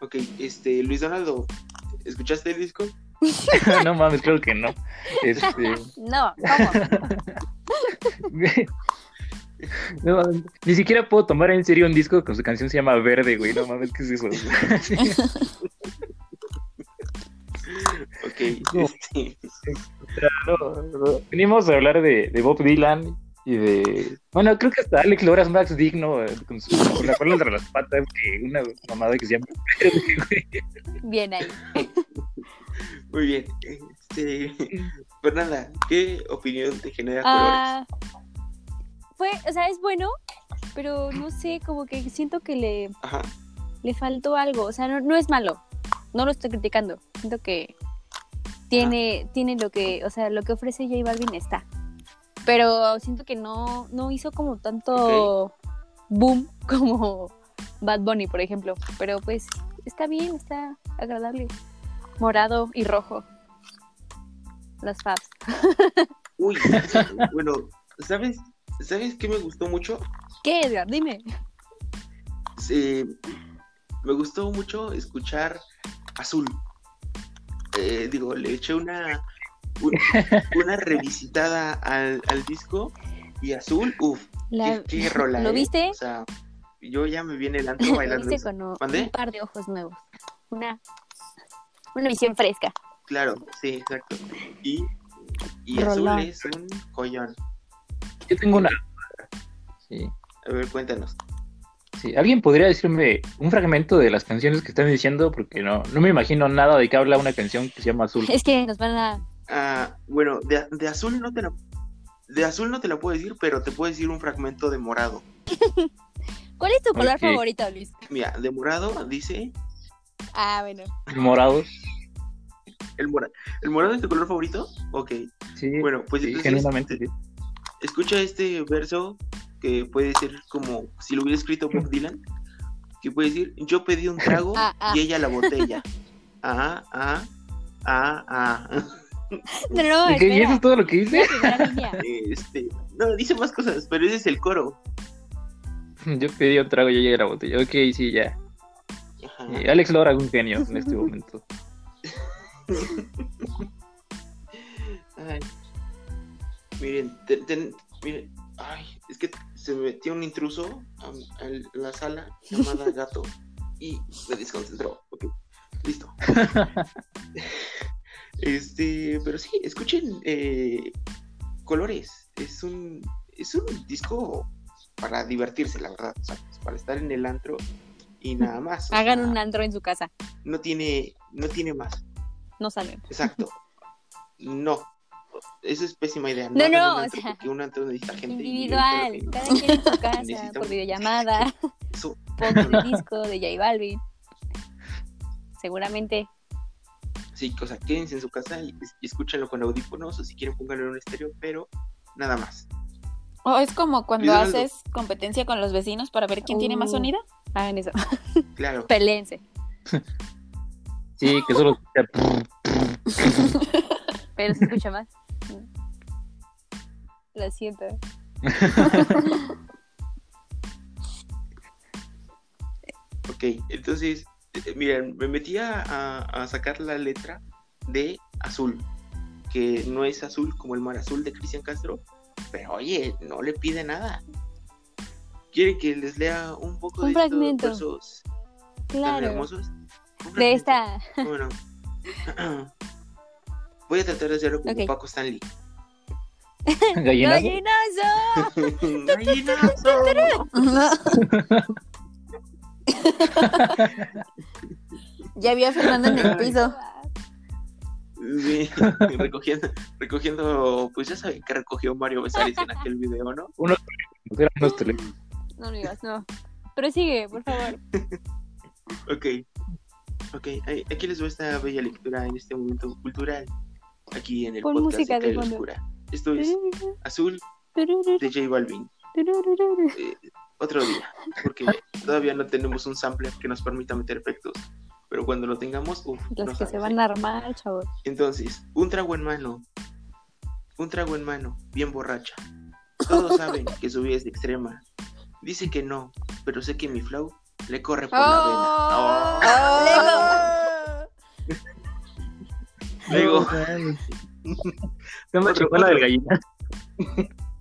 Ok, este, Luis Donaldo, ¿escuchaste el disco? <laughs> <laughs> no mames, creo que no. Este, No, ¿cómo? <laughs> no mames, ni siquiera puedo tomar en serio un disco con su canción se llama Verde, güey. No mames, ¿qué es eso? Ok, No. este, No, no. Venimos a hablar de, de Bob Dylan y de. Bueno, creo que hasta Alex Loras Max Digno eh, con, su, con la cola entre las patas, que una mamada que se llama Verde, <laughs> güey. Bien ahí. <laughs> muy bien. Este, Fernanda, ¿qué opinión te genera Ah, fue, o sea, es bueno, pero no sé, como que siento que le? Ajá, le faltó algo. O sea, no, no es malo. No lo estoy criticando. Siento que tiene, tiene lo que, o sea, lo que ofrece J Balvin está. Pero siento que no, no hizo como tanto boom <laughs> como Bad Bunny, por ejemplo. Pero pues está bien, está agradable. Morado y rojo. Las fabs. <laughs> Uy, bueno, ¿sabes? ¿Sabes qué me gustó mucho? ¿Qué, Edgar? Dime. Eh, me gustó mucho escuchar Azul. Eh, digo, le eché una un- una revisitada al, al disco y Azul, uff, La- qué, qué <laughs> rola. ¿Lo eh. viste? O sea, yo ya me viene el antro <laughs> Lo bailando. viste con un, par de ojos nuevos. Una, una visión fresca. Claro, sí, exacto. Y. Azul es un joyón. Yo tengo una. Sí. A ver, cuéntanos. Sí, ¿alguien podría decirme un fragmento de las canciones que están diciendo? Porque no, no me imagino nada de qué habla una canción que se llama Azul. <laughs> Es que nos van a. Ah, bueno, de, de azul no te la de azul no te la puedo decir, pero te puedo decir un fragmento de morado. <laughs> ¿Cuál es tu color favorito, Luis? Mira, de morado dice. Ah, bueno. Morados. ¿El, mora- ¿El morado es tu color favorito? Ok. Sí, Bueno, pues sí, entonces, sí. escucha este verso que puede ser como si lo hubiera escrito Bob Dylan. Que puede decir: Yo pedí un trago <laughs> Ah, ah. y ella la botella. Ah, ah, ah, ah. No, no, ¿Y qué- ¿Y eso es todo lo que dice? <laughs> Este, no, dice más cosas, pero ese es el coro. <laughs> Yo pedí un trago y ya llegué a la botella. Ok, sí, ya. Eh, Alex Lora es un genio en este momento. <laughs> Ay. Miren, ten- ten- miren, ay, es que se metió un intruso a, a la sala llamada gato y me desconcentró. Ok, listo. Este, pero sí, escuchen eh, Colores. Es un, es un disco para divertirse, la verdad. o sea, para estar en el antro y nada más. Hagan sea, un antro en su casa. No tiene, no tiene más. No saben. Exacto. No. Eso es pésima idea. No, hagan no, un o antro sea, porque un antro necesita gente. Individual. Cada quien en su <laughs> casa, Necesitamos- por videollamada. <laughs> Eso, Pongan el <laughs> disco de J Balvin. Seguramente. Sí, o sea, quédense en su casa y, y escúchenlo con audífonos o si quieren pónganlo en un estéreo, pero nada más. O es como cuando haces competencia con los vecinos para ver quién tiene más Uh. sonido. Hagan eso. <laughs> Claro. Peleense. <laughs> Sí, que solo. <laughs> Pero se escucha más. Lo siento. Ok, entonces, miren, me metí a, a- a sacar la letra de azul, que no es azul como el mar azul de Cristian Castro, pero oye, no le pide nada. ¿Quieren que les lea un poco Un de estos fragmento. versos tan Claro. hermosos? Un De esta. Bueno. <clears throat> Voy a tratar de hacerlo como Ok. Paco Stanley. <laughs> Gallinazo. ¡Gallinazo! <laughs> ¡Gallinazo! <laughs> <laughs> Ya vi a Fernando en el piso. Sí, recogiendo, recogiendo, pues ya saben que recogió Mario Besares en aquel video, ¿no? Eran unos teléfonos. No lo digas, no. Pero sigue, por favor. <laughs> Ok, ok, ahí- aquí les doy esta bella lectura en este momento cultural, aquí en el Pon podcast música de. Oscura. Esto es Azul de J Balvin. Eh, otro día, porque todavía no tenemos un sampler que nos permita meter efectos, pero cuando lo tengamos, uf, Las no que sabes, se ¿eh? van a armar, chavos. Entonces, un trago en mano. Un trago en mano, bien borracha. Todos saben que su vida es extrema. Dice que no, pero sé que mi flow le corre por la Oh. vena. Luego, <laughs> Se me chocó la del gallina. Oh,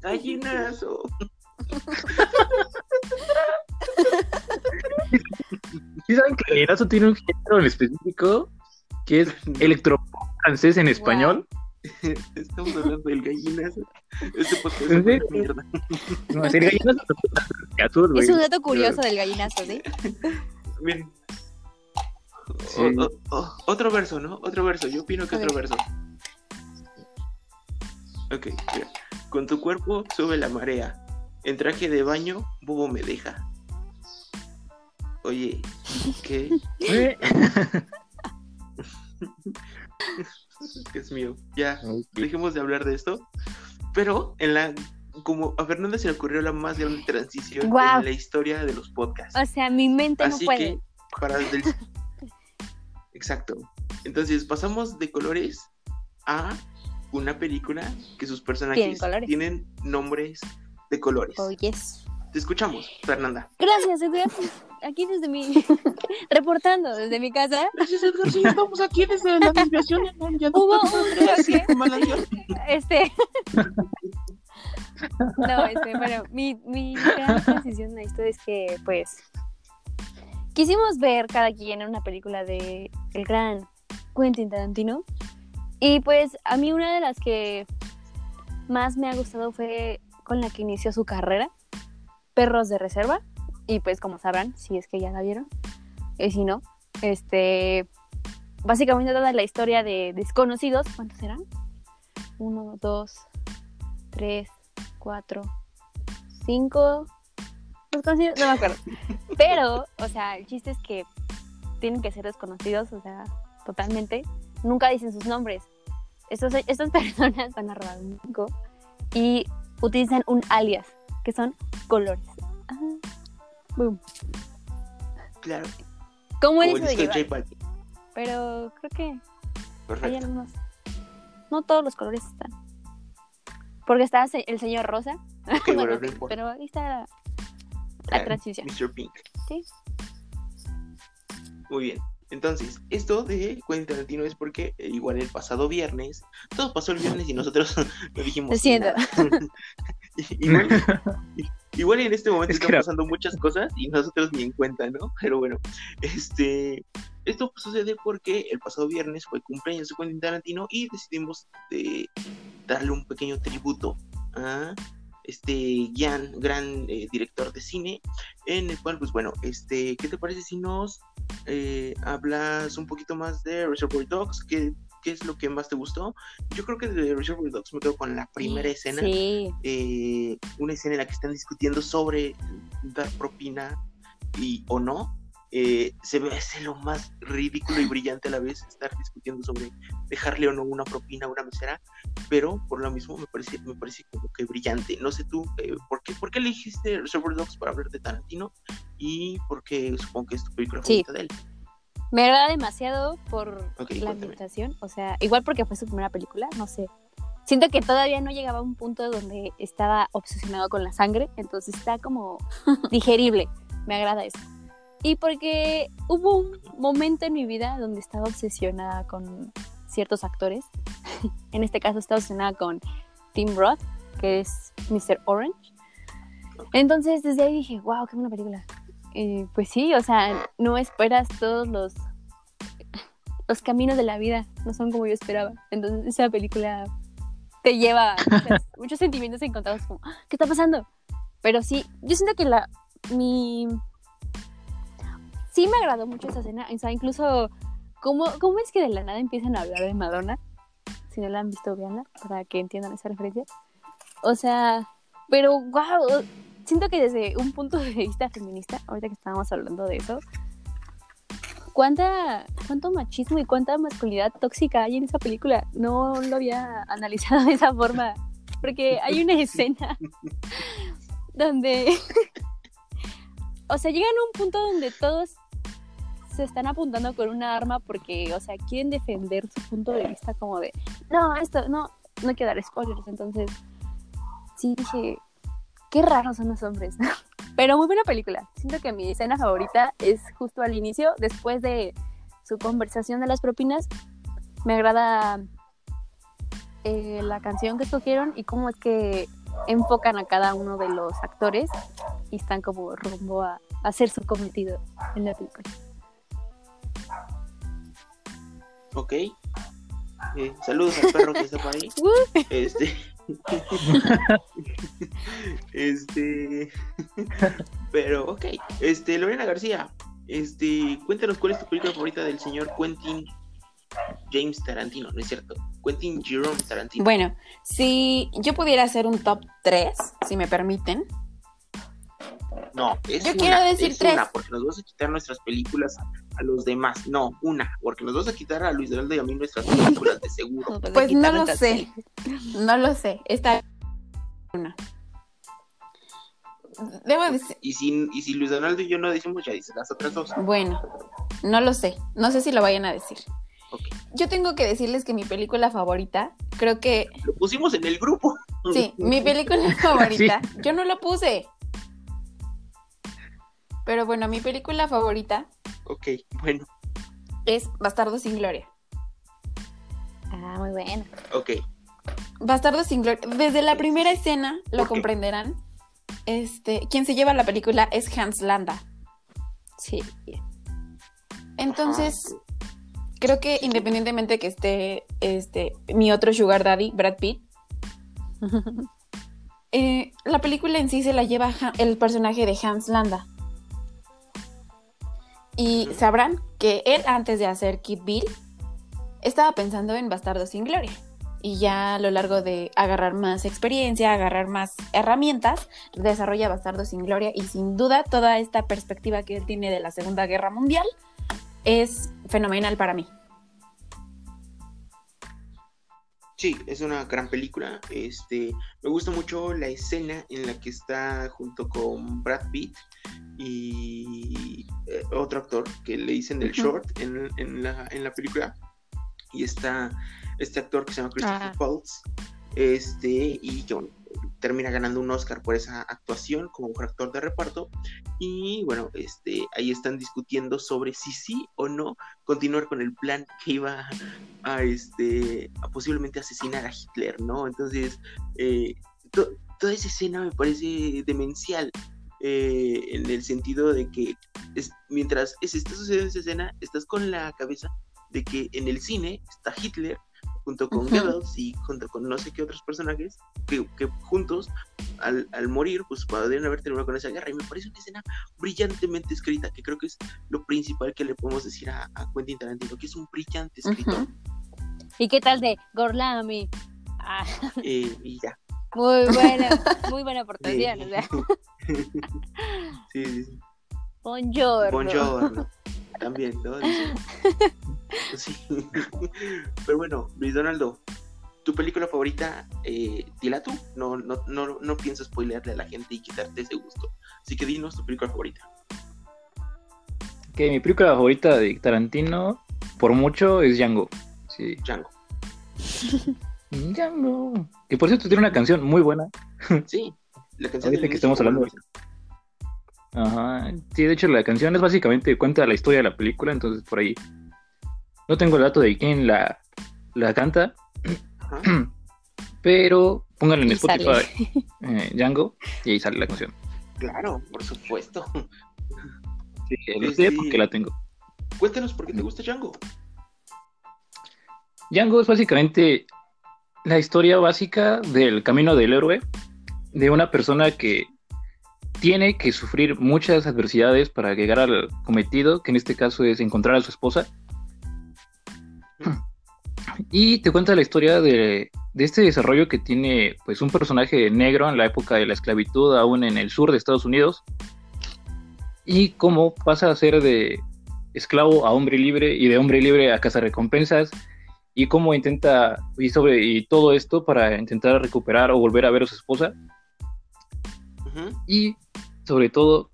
gallinazo. ¿Sí saben que el gallinazo tiene un género en específico? Que es <laughs> electropop francés en español. Estamos hablando del gallinazo. Este podcast ¿En es una serio? mierda. No, si el gallinazo <laughs> es azul, güey. Es un dato curioso del gallinazo, ¿sí? Miren. Sí. O- o- o- otro verso, ¿no? Otro verso. Yo opino que otro ver. verso. Ok, mira. Con tu cuerpo sube la marea. En traje de baño, bobo me deja. Oye, ¿qué? <laughs> ¿Eh? <laughs> Dios mío, ya, dejemos de hablar de esto. Pero en la como a Fernanda se le ocurrió la más grande transición en la historia de los podcasts. O sea, mi mente no Así puede. que para del... <laughs> Exacto. Entonces pasamos de colores a una película que sus personajes tienen nombres de colores. Oh, yes. Te escuchamos, Fernanda. Gracias, Edgar. Aquí desde mi. <laughs> reportando desde mi casa. Gracias, Edgar. Sí, estamos aquí desde la desviación. Hubo un choque. Este. <laughs> no, este, bueno, mi, mi gran transición a esto es que, pues. Quisimos ver cada quien una película de el gran Quentin Tarantino. Y pues a mí una de las que más me ha gustado fue con la que inició su carrera, Perros de Reserva. Y pues como sabrán, si es que ya la vieron, y si no, este, básicamente toda la historia de desconocidos, ¿cuántos eran? Uno, dos, tres, cuatro, cinco, Los conocidos, no me acuerdo. <laughs> Pero, o sea, el chiste es que tienen que ser desconocidos, o sea, totalmente. Nunca dicen sus nombres. Estos, estas <laughs> personas van a robar un banco y utilizan un alias, que son colores. Ah, boom. Claro. ¿Cómo Como es el eso de llevar? J. Pero creo que hay algunos. No todos los colores están. Porque está el señor Rosa. <laughs> Bueno, pero ahí está la, la Claro, transición. Mr. Pink. Sí. Muy bien. Entonces, esto de Quentin Tarantino es porque eh, igual el pasado viernes, todo pasó el viernes y nosotros <laughs> no dijimos Lo siento. nada. <laughs> igual, <laughs> igual en este momento Es que están era- pasando muchas cosas y nosotros ni en cuenta, ¿no? Pero bueno, este, esto sucede porque el pasado viernes fue cumpleaños de Quentin Tarantino y decidimos de darle un pequeño tributo a este gran, gran eh, director de cine, en el cual, pues bueno, este, ¿qué te parece si nos eh, hablas un poquito más de Reservoir Dogs? ¿Qué, ¿Qué es lo que más te gustó? Yo creo que de Reservoir Dogs me quedo con la primera escena Sí. eh, una escena en la que están discutiendo sobre dar propina y o no. Eh, se ve hace lo más ridículo y brillante a la vez estar discutiendo sobre dejarle o no una propina a una mesera, pero por lo mismo me parece, me parece como que brillante. No sé tú, eh, ¿por, qué, ¿por qué elegiste Reservoir Dogs para hablar de Tarantino? Y porque supongo que es tu película Sí. favorita de él. Me agrada demasiado por la cuéntame. ambientación. O sea, igual porque fue su primera película, no sé. Siento que todavía no llegaba a un punto donde estaba obsesionado con la sangre, entonces está como <laughs> digerible. Me agrada eso. Y porque hubo un momento en mi vida donde estaba obsesionada con ciertos actores. <laughs> en este caso estaba obsesionada con Tim Roth, que es Mr. Orange. Entonces desde ahí dije, wow, qué buena película. Y pues sí, o sea, no esperas todos los <laughs> los caminos de la vida, no son como yo esperaba. Entonces esa película te lleva a <laughs> muchas- muchos sentimientos encontrados como, "Ah, ¿qué está pasando? Pero sí, yo siento que la mi sí me agradó mucho esa escena, o sea, incluso cómo, cómo es que de la nada empiezan a hablar de Madonna. Si no la han visto, veanla para que entiendan esa referencia. O sea, pero wow, siento que desde un punto de vista feminista, ahorita que estábamos hablando de eso, ¿cuánta, cuánto machismo y cuánta masculinidad tóxica hay en esa película? No lo había analizado de esa forma, porque hay una escena donde, <laughs> o sea, llegan a un punto donde todos se están apuntando con una arma porque, o sea, quieren defender su punto de vista como de, no, esto, no, no quiero dar spoilers, entonces, sí dije, qué raros son los hombres. <laughs> Pero muy buena película. Siento que mi escena favorita es justo al inicio, después de su conversación de las propinas. Me agrada eh, la canción que escogieron y cómo es que enfocan a cada uno de los actores y están como rumbo a hacer su cometido en la película. Ok. Eh, saludos al perro que está por ahí. <laughs> Este. <laughs> este. Pero, ok. Este, Lorena García. Este, cuéntanos cuál es tu película favorita del señor Quentin James Tarantino, ¿no es cierto? Quentin Jerome Tarantino. Bueno, si yo pudiera hacer un top 3, si me permiten. no, es yo una, quiero decir es tres. una, porque nos vas a quitar nuestras películas a los demás. No, una, porque nos vas a quitar a Luis Donaldo y a mí nuestras <laughs> películas, de seguro. Pues no lo sé. No lo sé. Está una. Debo decir, Y si, y si Luis Donaldo y yo no decimos, ya dices las otras dos. bueno, no lo sé. No sé si lo vayan a decir. Yo tengo que decirles que mi película favorita, creo que Lo pusimos en el grupo. Sí, mi película <laughs> favorita. Yo no lo puse. Pero bueno, mi película favorita Ok, bueno, es Bastardo sin Gloria. Ah, muy bueno. ok. Bastardo sin Gloria. Desde la primera escena lo comprenderán. Este, quien se lleva la película es Hans Landa. Sí. Entonces, creo que independientemente que esté este mi otro sugar daddy, Brad Pitt, <laughs> eh, la película en sí se la lleva el personaje de Hans Landa. Y sabrán que él antes de hacer Kid Bill estaba pensando en Bastardo sin Gloria. y ya a lo largo de agarrar más experiencia, agarrar más herramientas, desarrolla Bastardo sin Gloria y sin duda toda esta perspectiva que él tiene de la Segunda Guerra Mundial es fenomenal para mí. Sí, es una gran película. Este, me gusta mucho la escena en la que está junto con Brad Pitt y eh, otro actor que le dicen del short en, en, la, en la película. Y está este actor que se llama Christopher ah. Este, y que termina ganando un Oscar por esa actuación como actor de reparto. Y bueno, este, ahí están discutiendo sobre si sí o no continuar con el plan que iba a, este, a posiblemente asesinar a Hitler, ¿no? Entonces, eh, toda esa escena me parece demencial. Eh, en el sentido de que es, mientras se está sucediendo esa escena, estás con la cabeza de que en el cine está Hitler junto con Goebbels y junto con no sé qué otros personajes que, juntos al, morir pues podrían haber terminado con esa guerra. Y me parece una escena brillantemente escrita que creo que es lo principal que le podemos decir a, Quentin Tarantino que es un brillante escritor. ¿y qué tal de Gorlami? Ah. Eh, y ya muy <laughs> buena muy buena aportación sí, <laughs> sí, sí. Buongiorno. Buongiorno. <laughs> También, ¿no? Sí. Pero bueno, Luis Donaldo, tu película favorita, eh, dila tú. No, no, no, no pienso spoilearle a la gente y quitarte ese gusto. Así que dinos tu película favorita. Que mi película favorita de Tarantino, por mucho, es Django. Sí. Django. Django. Que por cierto tiene una canción muy buena. Sí, la canción de que estamos hablando. Ajá. Sí, de hecho la canción es básicamente cuenta la historia de la película, entonces por ahí no tengo el dato de quién la, la canta, <clears throat> pero pónganlo en Spotify, <laughs> eh, Django, y ahí sale la canción. Claro, por supuesto. Sí, lo sé porque la tengo. Cuéntanos por qué te gusta Django. Django es básicamente la historia básica del camino del héroe, de una persona que tiene que sufrir muchas adversidades para llegar al cometido, que en este caso es encontrar a su esposa. Y te cuenta la historia de, este desarrollo que tiene pues un personaje negro en la época de la esclavitud, aún en el sur de Estados Unidos, y cómo pasa a ser de esclavo a hombre libre y de hombre libre a recompensas y cómo intenta y sobre y todo esto para intentar recuperar o volver a ver a su esposa y sobre todo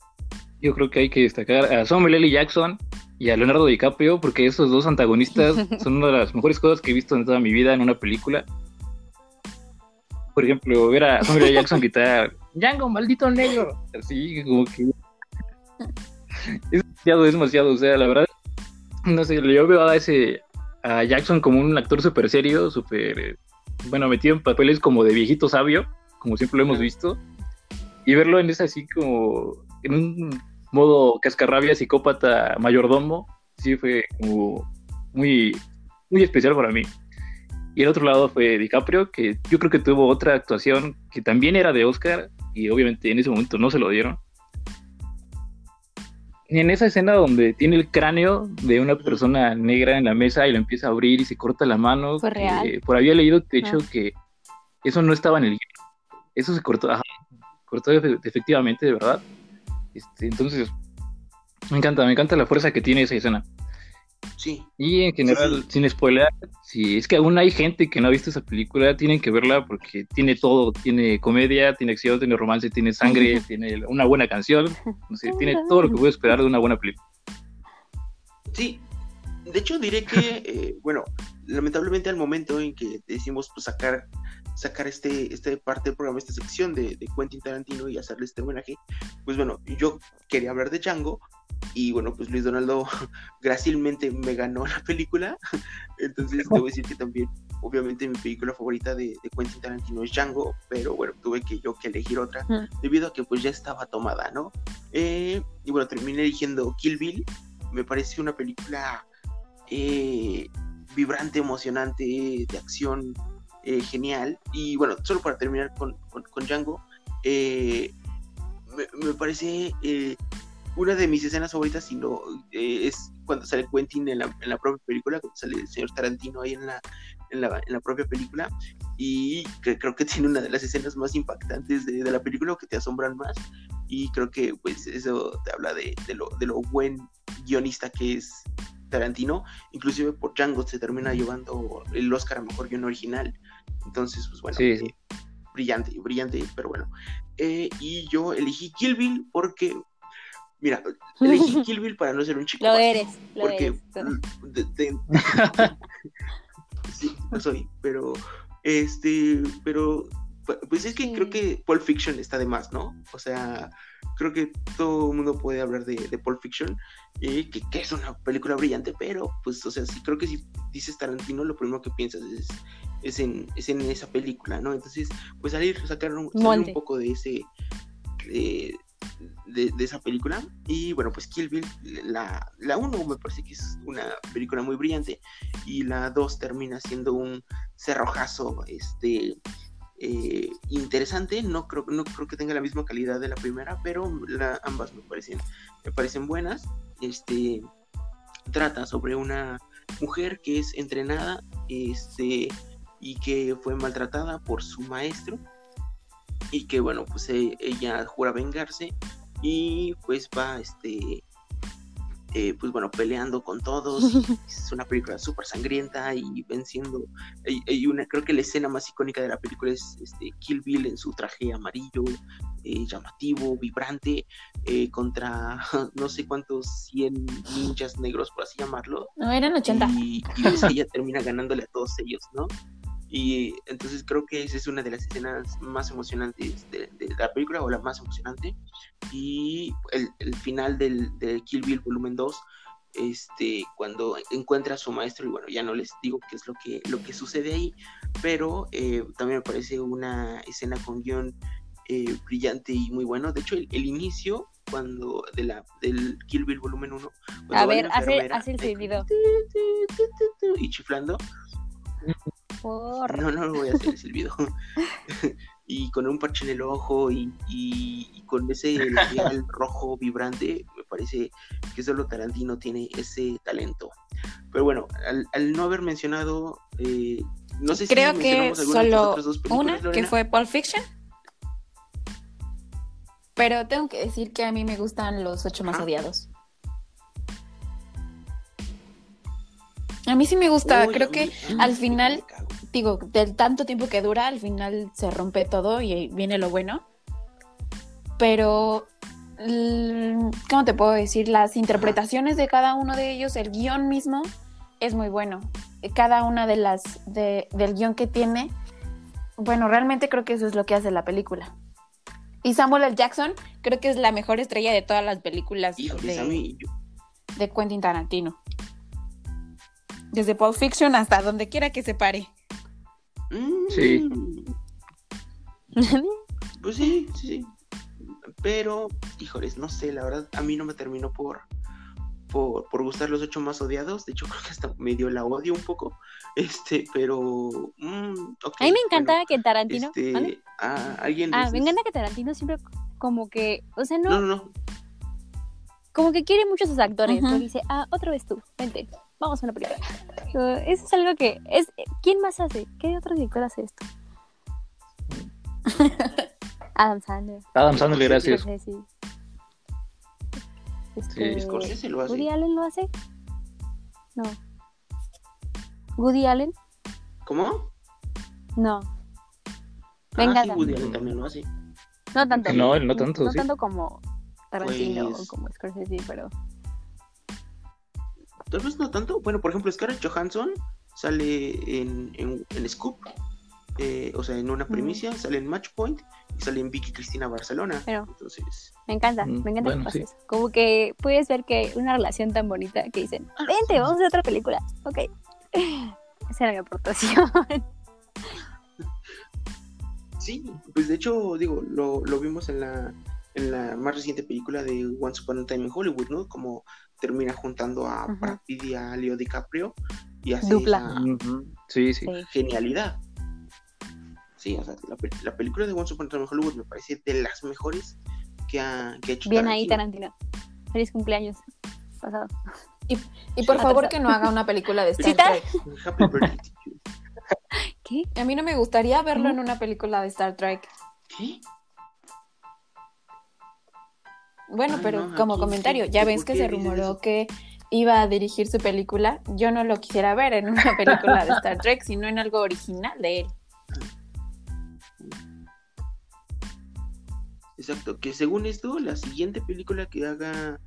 yo creo que hay que destacar a Samuel L. Jackson y a Leonardo DiCaprio, porque esos dos antagonistas <laughs> son una de las mejores cosas que he visto en toda mi vida en una película. Por ejemplo, ver a Samuel Jackson quitar Django, maldito negro. Así como que. <laughs> Es demasiado, es demasiado. O sea, la verdad, no sé, yo veo a ese. A Jackson como un actor súper serio, súper. bueno, metido en papeles como de viejito sabio, como siempre lo hemos visto. Y verlo en ese así como. en un modo cascarrabia, psicópata, mayordomo, sí fue como muy, muy especial para mí. Y el otro lado fue DiCaprio, que yo creo que tuvo otra actuación que también era de Oscar y obviamente en ese momento no se lo dieron. En esa escena donde tiene el cráneo de una persona negra en la mesa y lo empieza a abrir y se corta la mano. Fue real. por había leído, de hecho, que eso no estaba en el Eso se cortó, cortó efectivamente, de verdad. Este, entonces, me encanta, me encanta la fuerza que tiene esa escena. Sí. Y en general, sin spoiler, si es que aún hay gente que no ha visto esa película, tienen que verla porque tiene todo, tiene comedia, tiene acción, tiene romance, tiene sangre, <laughs> tiene una buena canción, tiene todo lo que puedo esperar de una buena película. Sí, de hecho diré que, eh, bueno, lamentablemente al momento en que decimos pues, sacar sacar este, este parte del programa, esta sección de, de Quentin Tarantino y hacerle este homenaje, pues bueno, yo quería hablar de Django y bueno, pues Luis Donaldo <laughs> grácilmente me ganó la película, <laughs> entonces debo decir que también, obviamente mi película favorita de, de Quentin Tarantino es Django, pero bueno, tuve que yo que elegir otra debido a que pues ya estaba tomada, ¿no? Eh, y bueno, terminé eligiendo Kill Bill, me parece una película eh, vibrante, emocionante, de acción, eh, genial. Y bueno, solo para terminar con, con, Django, eh, me, parece una de mis escenas favoritas, sino es cuando sale Quentin en la, en la propia película, cuando sale el señor Tarantino ahí en la, en la, en la propia película y que creo que tiene una de las escenas más impactantes de, de la película que te asombran más y creo que pues eso te habla de, de, lo, de lo buen guionista que es Tarantino, inclusive por Django se termina llevando el Oscar a Mejor Guion Original, entonces pues bueno, Sí, sí. eh, brillante, brillante, pero bueno, Eh, y yo elegí Kill Bill porque, mira, <laughs> elegí Kill Bill para no ser un chico Lo eres, lo porque eres. de- de- <laughs> sí, lo soy, pero este, pero pu- pues es que Sí. creo que Pulp Fiction está de más, ¿no? O sea, creo que todo el mundo puede hablar de, de Pulp Fiction, eh, que, que es una película brillante, pero pues, o sea, sí creo que si dices Tarantino, lo primero que piensas es, es, en, es en esa película, ¿no? Entonces, pues salir, sacar un, salir un poco de ese, de, de, esa película. Y bueno, pues Kill Bill, la, la uno me parece que es una película muy brillante y la 2 termina siendo un cerrojazo este, eh, interesante. No creo, no creo que tenga la misma calidad de la primera, pero ambas me parecen, me parecen buenas. Este, trata sobre una mujer que es entrenada este, y que fue maltratada por su maestro y que bueno pues e- ella jura vengarse y pues va este eh, pues bueno peleando con todos <laughs> es una película súper sangrienta y venciendo hay, hay una creo que la escena más icónica de la película es este Kill Bill en su traje amarillo eh, llamativo vibrante eh, contra <laughs> no sé cuántos 100 ninjas negros por así llamarlo No, eran 80. y, y pues ella termina ganándole a todos ellos, ¿no? Y entonces creo que esa es una de las escenas más emocionantes de, de la película, o la más emocionante. Y el, el final del, de Kill Bill Volumen 2, este, cuando encuentra a su maestro, y bueno, ya no les digo qué es lo que, lo que sucede ahí, pero eh, también me parece una escena con guion eh, brillante y muy bueno. De hecho, el, el inicio cuando de la del Kill Bill volumen 1 cuando A ver, hace- hace el tu, y chiflando No, no lo voy a hacer el silbido. <laughs> y con un parche en el ojo y, y- y con ese labial <laughs> rojo vibrante, me parece que solo Tarantino tiene ese talento. Pero bueno, al, al no haber mencionado, eh, no sé si Creo que de tus solo dos una, que Lorena. fue Pulp Fiction. Pero tengo que decir que a mí me gustan los ocho más Ajá. odiados. A mí sí me gusta, Uy, creo que al final-. Digo, del tanto tiempo que dura, al final se rompe todo y viene lo bueno. Pero, mm, ¿cómo te puedo decir? Las interpretaciones de cada uno de ellos, el guion mismo, es muy bueno. Cada una de las de- del guion que tiene, bueno, realmente creo que eso es lo que hace la película. Y Samuel L. Jackson creo que es la mejor estrella de todas las películas de, de Quentin Tarantino. Desde Pulp Fiction hasta donde quiera que se pare. Mm, Sí. <laughs> Pues sí, sí, sí. Pero, híjoles, no sé, la verdad, a mí no me terminó por, por, por gustar los ocho más odiados. De hecho, <laughs> creo que hasta medio la odio un poco. Este, pero. mm, A mí me bueno, encantaba que Tarantino. este, ah, alguien. Ah, me encanta que Tarantino siempre como que, o sea, no, No, no, no. como que quiere mucho a sus actores. Pero dice, ah, otra vez tú, vente, vamos a una película. So, eso es algo que es, ¿quién más hace? ¿Qué otro director hace esto? <laughs> Adam Sandler. Adam Sandler, gracias. Scorsese. Sí, Este, Scorsese lo hace. ¿Woody Allen lo hace? No. ¿Woody Allen? ¿Cómo? No. Ah, Venga, sí, Adam. Woody Allen también lo hace. No tanto. No, él no tanto, No sí. tanto como Tarantino Pues- o como Scorsese, pero... Tal vez no tanto. Bueno, por ejemplo, Scarlett Johansson sale en, en, en Scoop. eh, o sea, en una primicia, sale en Match Point y sale en Vicky Cristina Barcelona. Pero- Entonces, Me encanta, Mm, me encanta bueno, que sí. Como que puedes ver que una relación tan bonita que dicen, vente, vamos a hacer otra película. Ok. <laughs> Esa era mi aportación. Sí, pues de hecho, digo, lo, lo vimos en la, en la más reciente película de Once Upon a Time in Hollywood, ¿no? Como termina juntando a Ujú. Brad Pitt y a Leo DiCaprio y hace Dupla. Sí, sí. Sí. genialidad. Sí, o sea, la, la película de Once Upon a Time in Hollywood me parece de las mejores que ha, que ha hecho Bien ahí, Tarantino. Feliz cumpleaños. Pasado. Y por Sí. favor que no haga una película de <laughs> Star. Trek. Happy birthday. ¿Qué? A mí no me gustaría verlo ¿Cómo? en una película de Star Trek. ¿Qué? Bueno, Ay, pero no, como comentario, ¿qué- ya ves que se rumoró que iba a dirigir su película. Yo no lo quisiera ver en una película de Star <laughs> Trek, sino en algo original de él. Exacto, que según esto, la siguiente película que haga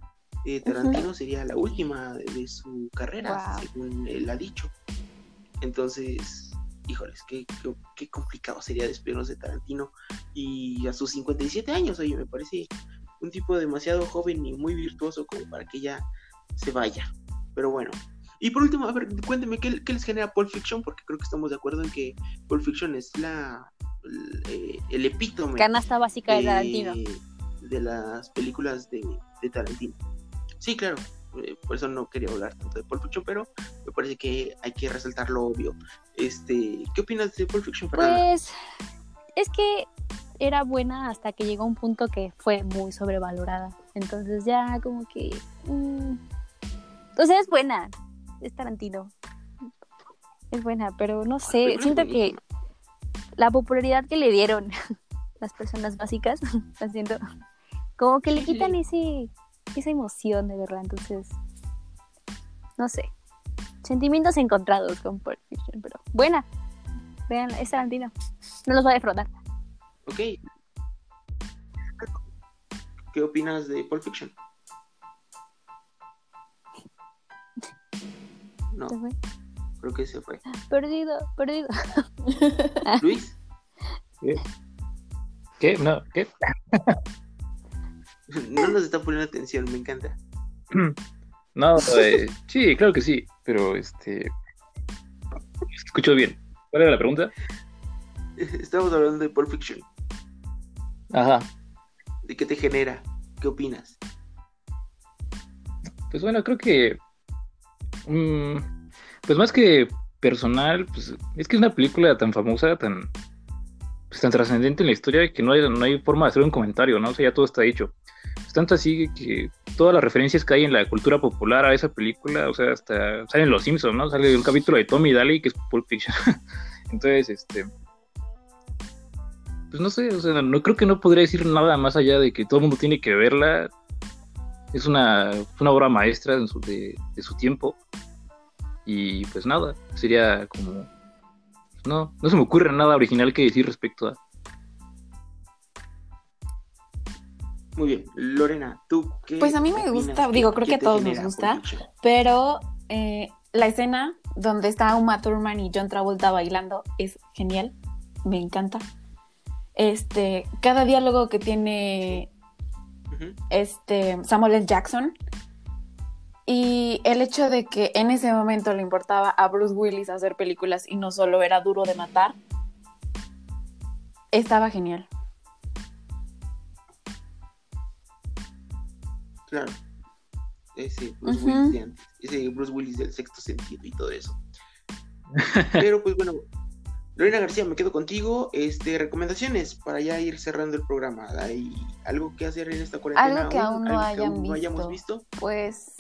eh, Tarantino sería la última de, de su carrera, Wow. según él ha dicho. Entonces, híjoles, qué, qué, qué complicado sería despedirnos de Tarantino. Y a sus 57 años, oye, me parece un tipo demasiado joven y muy virtuoso como para que ya se vaya. Pero bueno. Y por último, a ver, cuénteme, ¿qué, qué les genera Pulp Fiction? Porque creo que estamos de acuerdo en que Pulp Fiction es la el, eh, el epítome Canasta básica de eh, Tarantino. de las películas de, de Tarantino. Sí, claro, eh, por eso no quería hablar tanto de Pulp Fiction, pero me parece que hay que resaltar lo obvio. Este, ¿qué opinas de Pulp Fiction, Fernanda? Pues es que era buena hasta que llegó un punto que fue muy sobrevalorada. Entonces ya como que... mm, sea, es buena. Es Tarantino. Es buena, pero no sé. Siento que la popularidad que le dieron <laughs> las personas básicas, <laughs> la siento, como que le quitan ese, esa emoción de verdad. Entonces, no sé. Sentimientos encontrados con Pulp Fiction, pero buena. Vean, es Tarantino. No los va a defraudar. Ok. ¿Qué opinas de Pulp Fiction? No, Se fue. creo que se fue. Perdido, perdido. <laughs> Luis, ¿Qué? No, ¿qué? <laughs> no nos está poniendo atención, me encanta. <clears throat> No, eh, sí, claro que sí, pero este. Escucho bien. ¿Cuál era la pregunta? <laughs> Estamos hablando de Pulp Fiction. Ajá. ¿De qué te genera? ¿Qué opinas? Pues bueno, creo que. mm, pues más que personal, pues es que es una película tan famosa, tan. Pues tan trascendente en la historia que no hay, no hay forma de hacer un comentario, ¿no? O sea, ya todo está dicho. Es tanto así que todas las referencias que hay en la cultura popular a esa película, o sea, hasta salen los Simpsons, ¿no? Sale un capítulo de Tommy Daly que es Pulp Fiction. <laughs> Entonces, este. Pues no sé, o sea, no creo que no podría decir nada más allá de que todo el mundo tiene que verla. Es una, una obra maestra en su- de, de su tiempo. Y pues nada, sería como. No, no se me ocurre nada original que decir respecto a. Muy bien, Lorena, ¿tú qué Pues a mí me gusta, ¿Qué- digo, creo que a todos nos gusta. Pero eh, la escena donde está Uma Thurman y John Travolta bailando es genial. Me encanta. Este, cada diálogo que tiene este Samuel L. Jackson y el hecho de que en ese momento le importaba a Bruce Willis hacer películas y no solo era duro de matar, estaba genial. Claro. Ese Bruce Ujú. Willis de antes. Ese Bruce Willis del sexto sentido y todo eso. Pero pues bueno, Lorena García, me quedo contigo. Este, recomendaciones para ya ir cerrando el programa. ¿Hay algo que hacer en esta cuarentena? Algo que aún no hayan aún no hayamos visto. Pues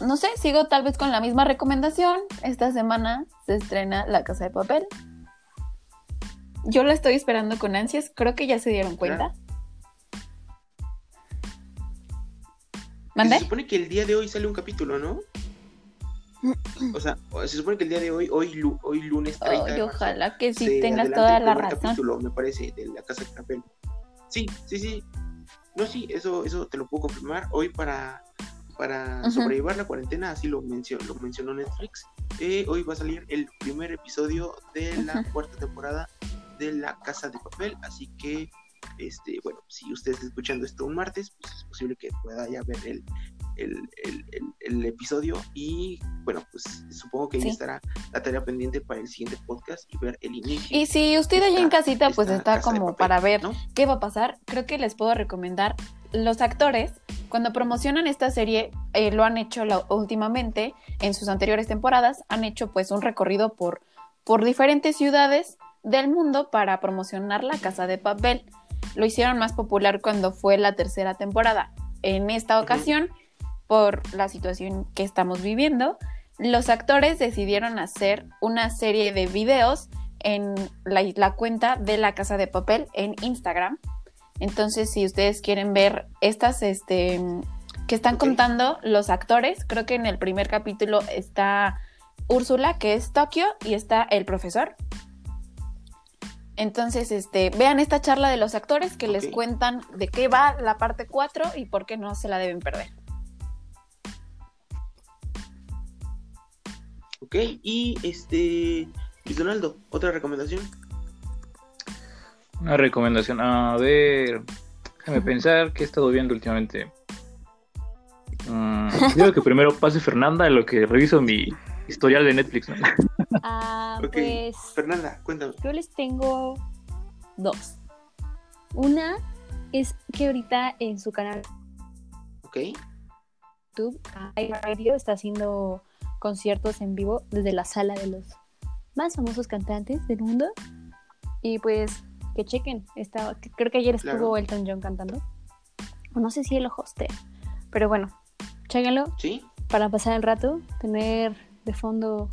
no sé, sigo tal vez con la misma recomendación. Esta semana se estrena La Casa de Papel. Yo la estoy esperando con ansias, creo que ya se dieron cuenta. Que ¿Mande? Se supone que el día de hoy sale un capítulo, ¿no? O sea, se supone que el día de hoy, hoy, lu- hoy lunes 30 Ay, de marzo, ojalá que sí tengas toda el la razón. capítulo, me parece, de la Casa de Papel. Sí, sí, sí. No, sí, eso, eso te lo puedo confirmar. Hoy para, para Ujú. sobrellevar la cuarentena, así lo, mencionó, lo mencionó Netflix, eh, hoy va a salir el primer episodio de la cuarta temporada de La Casa de Papel. Así que, este, bueno, si usted está escuchando esto un martes, pues es posible que pueda ya ver el, el, el- el- episodio y, bueno, pues supongo que ahí Sí. estará la tarea pendiente para el siguiente podcast y ver el inicio. Y si usted allá en casita pues está como Papel, para ver ¿no? qué va a pasar, creo que les puedo recomendar los actores cuando promocionan esta serie eh, lo han hecho la- últimamente en sus anteriores temporadas han hecho pues un recorrido por por diferentes ciudades del mundo para promocionar la Casa de Papel. Lo hicieron más popular cuando fue la tercera temporada. En esta ocasión, por la situación que estamos viviendo, los actores decidieron hacer una serie de videos en la, la cuenta de la Casa de Papel en Instagram. Entonces, si ustedes quieren ver estas, este, que están contando los actores, creo que en el primer capítulo está Úrsula, que es Tokio, y está el profesor. Entonces, este, vean esta charla de los actores que les cuentan de qué va la parte 4 y por qué no se la deben perder. Ok, y este. Luis Donaldo, otra recomendación. Una recomendación. A ver, déjame pensar qué he estado viendo últimamente. Mm, <laughs> creo que primero pase Fernanda en lo que reviso mi historial de Netflix. ¿no? <laughs> Ah, Ok. pues Fernanda, cuéntame. yo les tengo dos. Una es que ahorita en su canal Ok, YouTube, Radio está haciendo conciertos en vivo desde la sala de los más famosos cantantes del mundo. Y pues que chequen, está, creo que ayer estuvo Claro. Elton John cantando. O no sé si él lo hostea. Pero bueno, chéquenlo sí, para pasar el rato, tener de fondo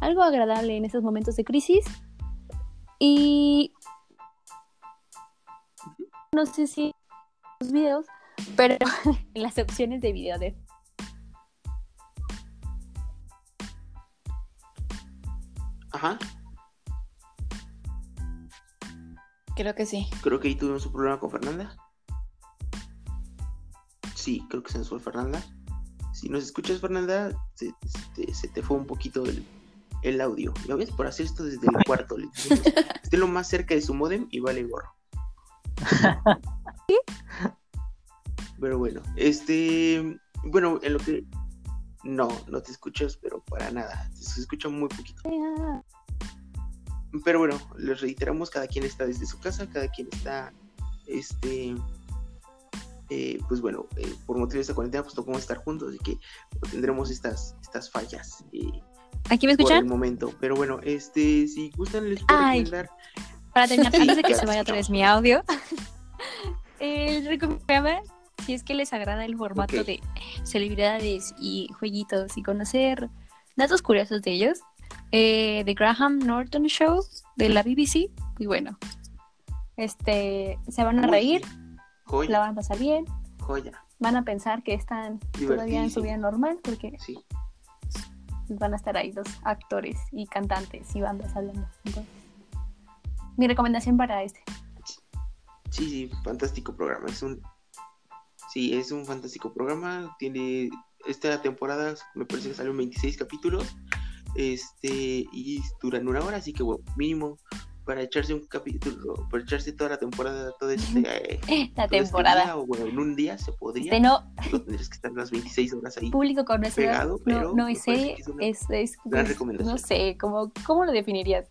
algo agradable en esos momentos de crisis. Y no sé si los videos, pero <laughs> en las opciones de video de ajá. Creo que sí. Creo que ahí tuvimos un problema con Fernanda. Sí, creo que se nos fue Fernanda. Si nos escuchas, Fernanda, se, se te, se te fue un poquito el, el audio. Ya ves, por hacer esto desde el cuarto. <laughs> esté lo más cerca de su modem y vale gorro. <laughs> Pero bueno, este. Bueno, en lo que. No, no te escuchas, pero para nada. Se escucha muy poquito. Pero bueno, les reiteramos, cada quien está desde su casa, cada quien está, este, eh, pues bueno, eh, por motivo de esta cuarentena, pues no podemos estar juntos, así que tendremos estas, estas fallas eh, ¿Aquí me por el escuchan? momento. Pero bueno, este, si gustan, les puedo Ay. recomendar. Para terminar, antes de que se vaya otra vez mi audio, <laughs> el recomendaba, si es que les agrada el formato de celebridades y jueguitos y conocer datos curiosos de ellos, eh, The Graham Norton Show de la BBC, y bueno, este, se van a reír, Joya, la van a pasar bien, joya, van a pensar que están todavía en su vida normal, porque sí. van a estar ahí dos actores y cantantes y bandas hablando. Entonces, mi recomendación para este. Sí, sí, fantástico programa. Es un. Sí, es un fantástico programa. Tiene. Esta temporada me parece que salió 26 capítulos. Este. Y duran una hora, así que bueno, mínimo para echarse un capítulo, para echarse toda la temporada, todo este. <laughs> eh, La todo este temporada. día, o bueno, en un día se podría. Este no, tendrías que estar las 26 horas ahí. público conocedor, Pegado, no, pero no me es una es, es- recomendación. no sé, ¿cómo, ¿cómo lo definirías?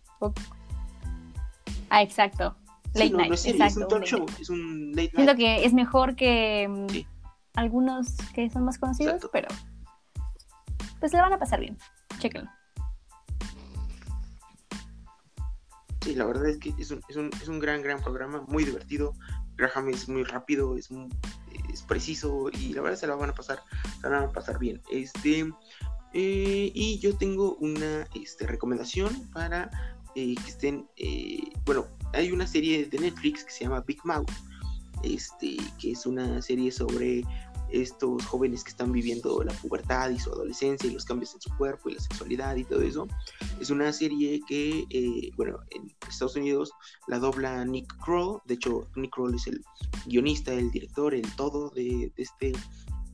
Ah, exacto, Sí, late no, night, no es es un talk late show, night. es un late Siento night. que es mejor que mm, Sí. algunos que son más conocidos, Exacto. pero pues le van a pasar bien, chéquenlo. Sí, la verdad es que es un, es un, es un gran, gran programa, muy divertido. Graham es muy rápido, es, muy- es preciso y la verdad se la van a pasar, se la van a pasar bien. Este, eh, y yo tengo una este, recomendación para eh, que estén, eh, bueno, hay una serie de Netflix que se llama Big Mouth, este, que es una serie sobre estos jóvenes que están viviendo la pubertad y su adolescencia y los cambios en su cuerpo y la sexualidad y todo eso. Es una serie que, eh, bueno, en Estados Unidos la dobla Nick Kroll. De hecho, Nick Kroll es el guionista, el director, el todo de, de este,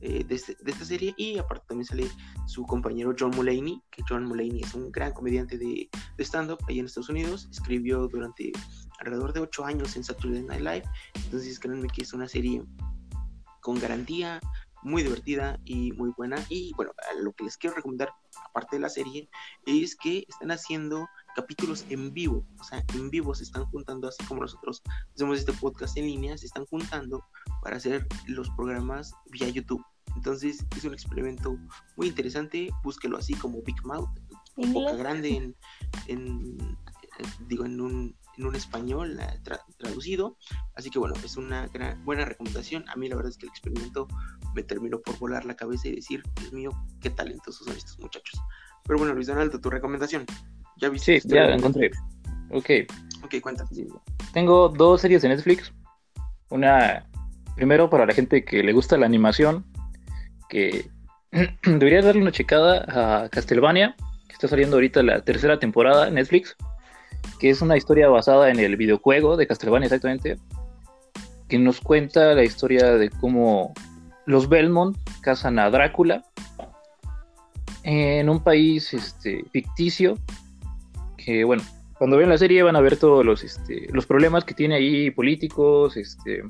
eh, de, este- de esta serie. Y aparte también sale su compañero John Mulaney, que John Mulaney es un gran comediante de, de stand-up ahí en Estados Unidos. Escribió durante alrededor de ocho años en Saturday Night Live. Entonces, créanme que es una serie con garantía, muy divertida y muy buena. Y bueno, lo que les quiero recomendar, aparte de la serie, es que están haciendo capítulos en vivo, o sea, en vivo se están juntando, así como nosotros hacemos este podcast en línea, se están juntando para hacer los programas vía YouTube. Entonces es un experimento muy interesante, búsquelo así como Big Mouth, boca Inglés. grande en, en- digo, en un en un español tra- traducido. Así que bueno, es una gran, buena recomendación. A mí la verdad es que el experimento me terminó por volar la cabeza y decir, Dios mío, qué talentosos son estos muchachos. Pero bueno, Luis Donaldo, tu recomendación. ¿Ya viste? Sí, ya la encontré. Ok. Ok, cuéntame. Tengo dos series de Netflix. Una, primero para la gente que le gusta la animación, que <clears throat> debería darle una checada a Castlevania, que está saliendo ahorita la tercera temporada en Netflix, que es una historia basada en el videojuego de Castlevania exactamente, que nos cuenta la historia de cómo los Belmont cazan a Drácula en un país este, ficticio, que bueno, cuando vean la serie van a ver todos los, este, los problemas que tiene ahí políticos, este,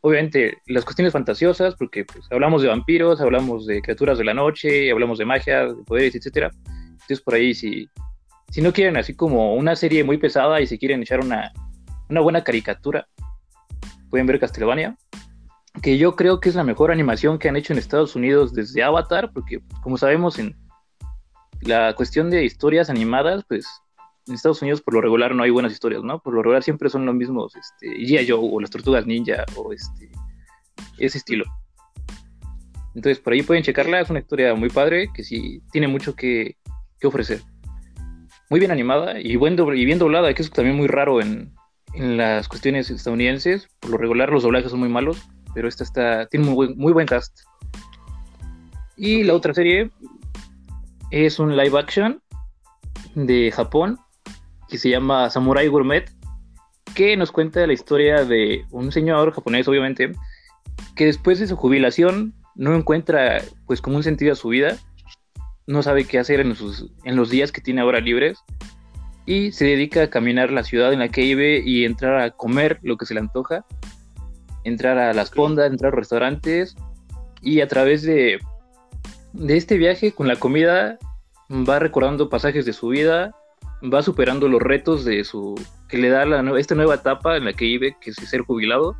obviamente las cuestiones fantasiosas, porque pues, hablamos de vampiros, hablamos de criaturas de la noche, hablamos de magia, de poderes, etcétera. Entonces por ahí si, si no quieren así como una serie muy pesada y si quieren echar una, una buena caricatura, pueden ver Castlevania, que yo creo que es la mejor animación que han hecho en Estados Unidos desde Avatar, porque como sabemos en la cuestión de historias animadas, pues en Estados Unidos por lo regular no hay buenas historias, ¿no? Por lo regular siempre son los mismos, este, G.I. Joe o las Tortugas Ninja o este, ese estilo. Entonces por ahí pueden checarla, es una historia muy padre que sí tiene mucho que, que ofrecer. Muy bien animada y, y bien doblada, que es también muy raro en, en las cuestiones estadounidenses. Por lo regular los doblajes son muy malos, pero esta está, tiene muy buen, muy buen cast. Y la otra serie es un live action de Japón que se llama Samurai Gourmet, que nos cuenta la historia de un señor japonés, obviamente, que después de su jubilación no encuentra pues como un sentido a su vida, no sabe qué hacer en, sus, en los días que tiene ahora libres y se dedica a caminar la ciudad en la que vive y entrar a comer lo que se le antoja, entrar a las fondas, entrar a restaurantes y a través de, de este viaje con la comida va recordando pasajes de su vida, va superando los retos de su que le da esta nueva etapa en la que vive, que es ser jubilado.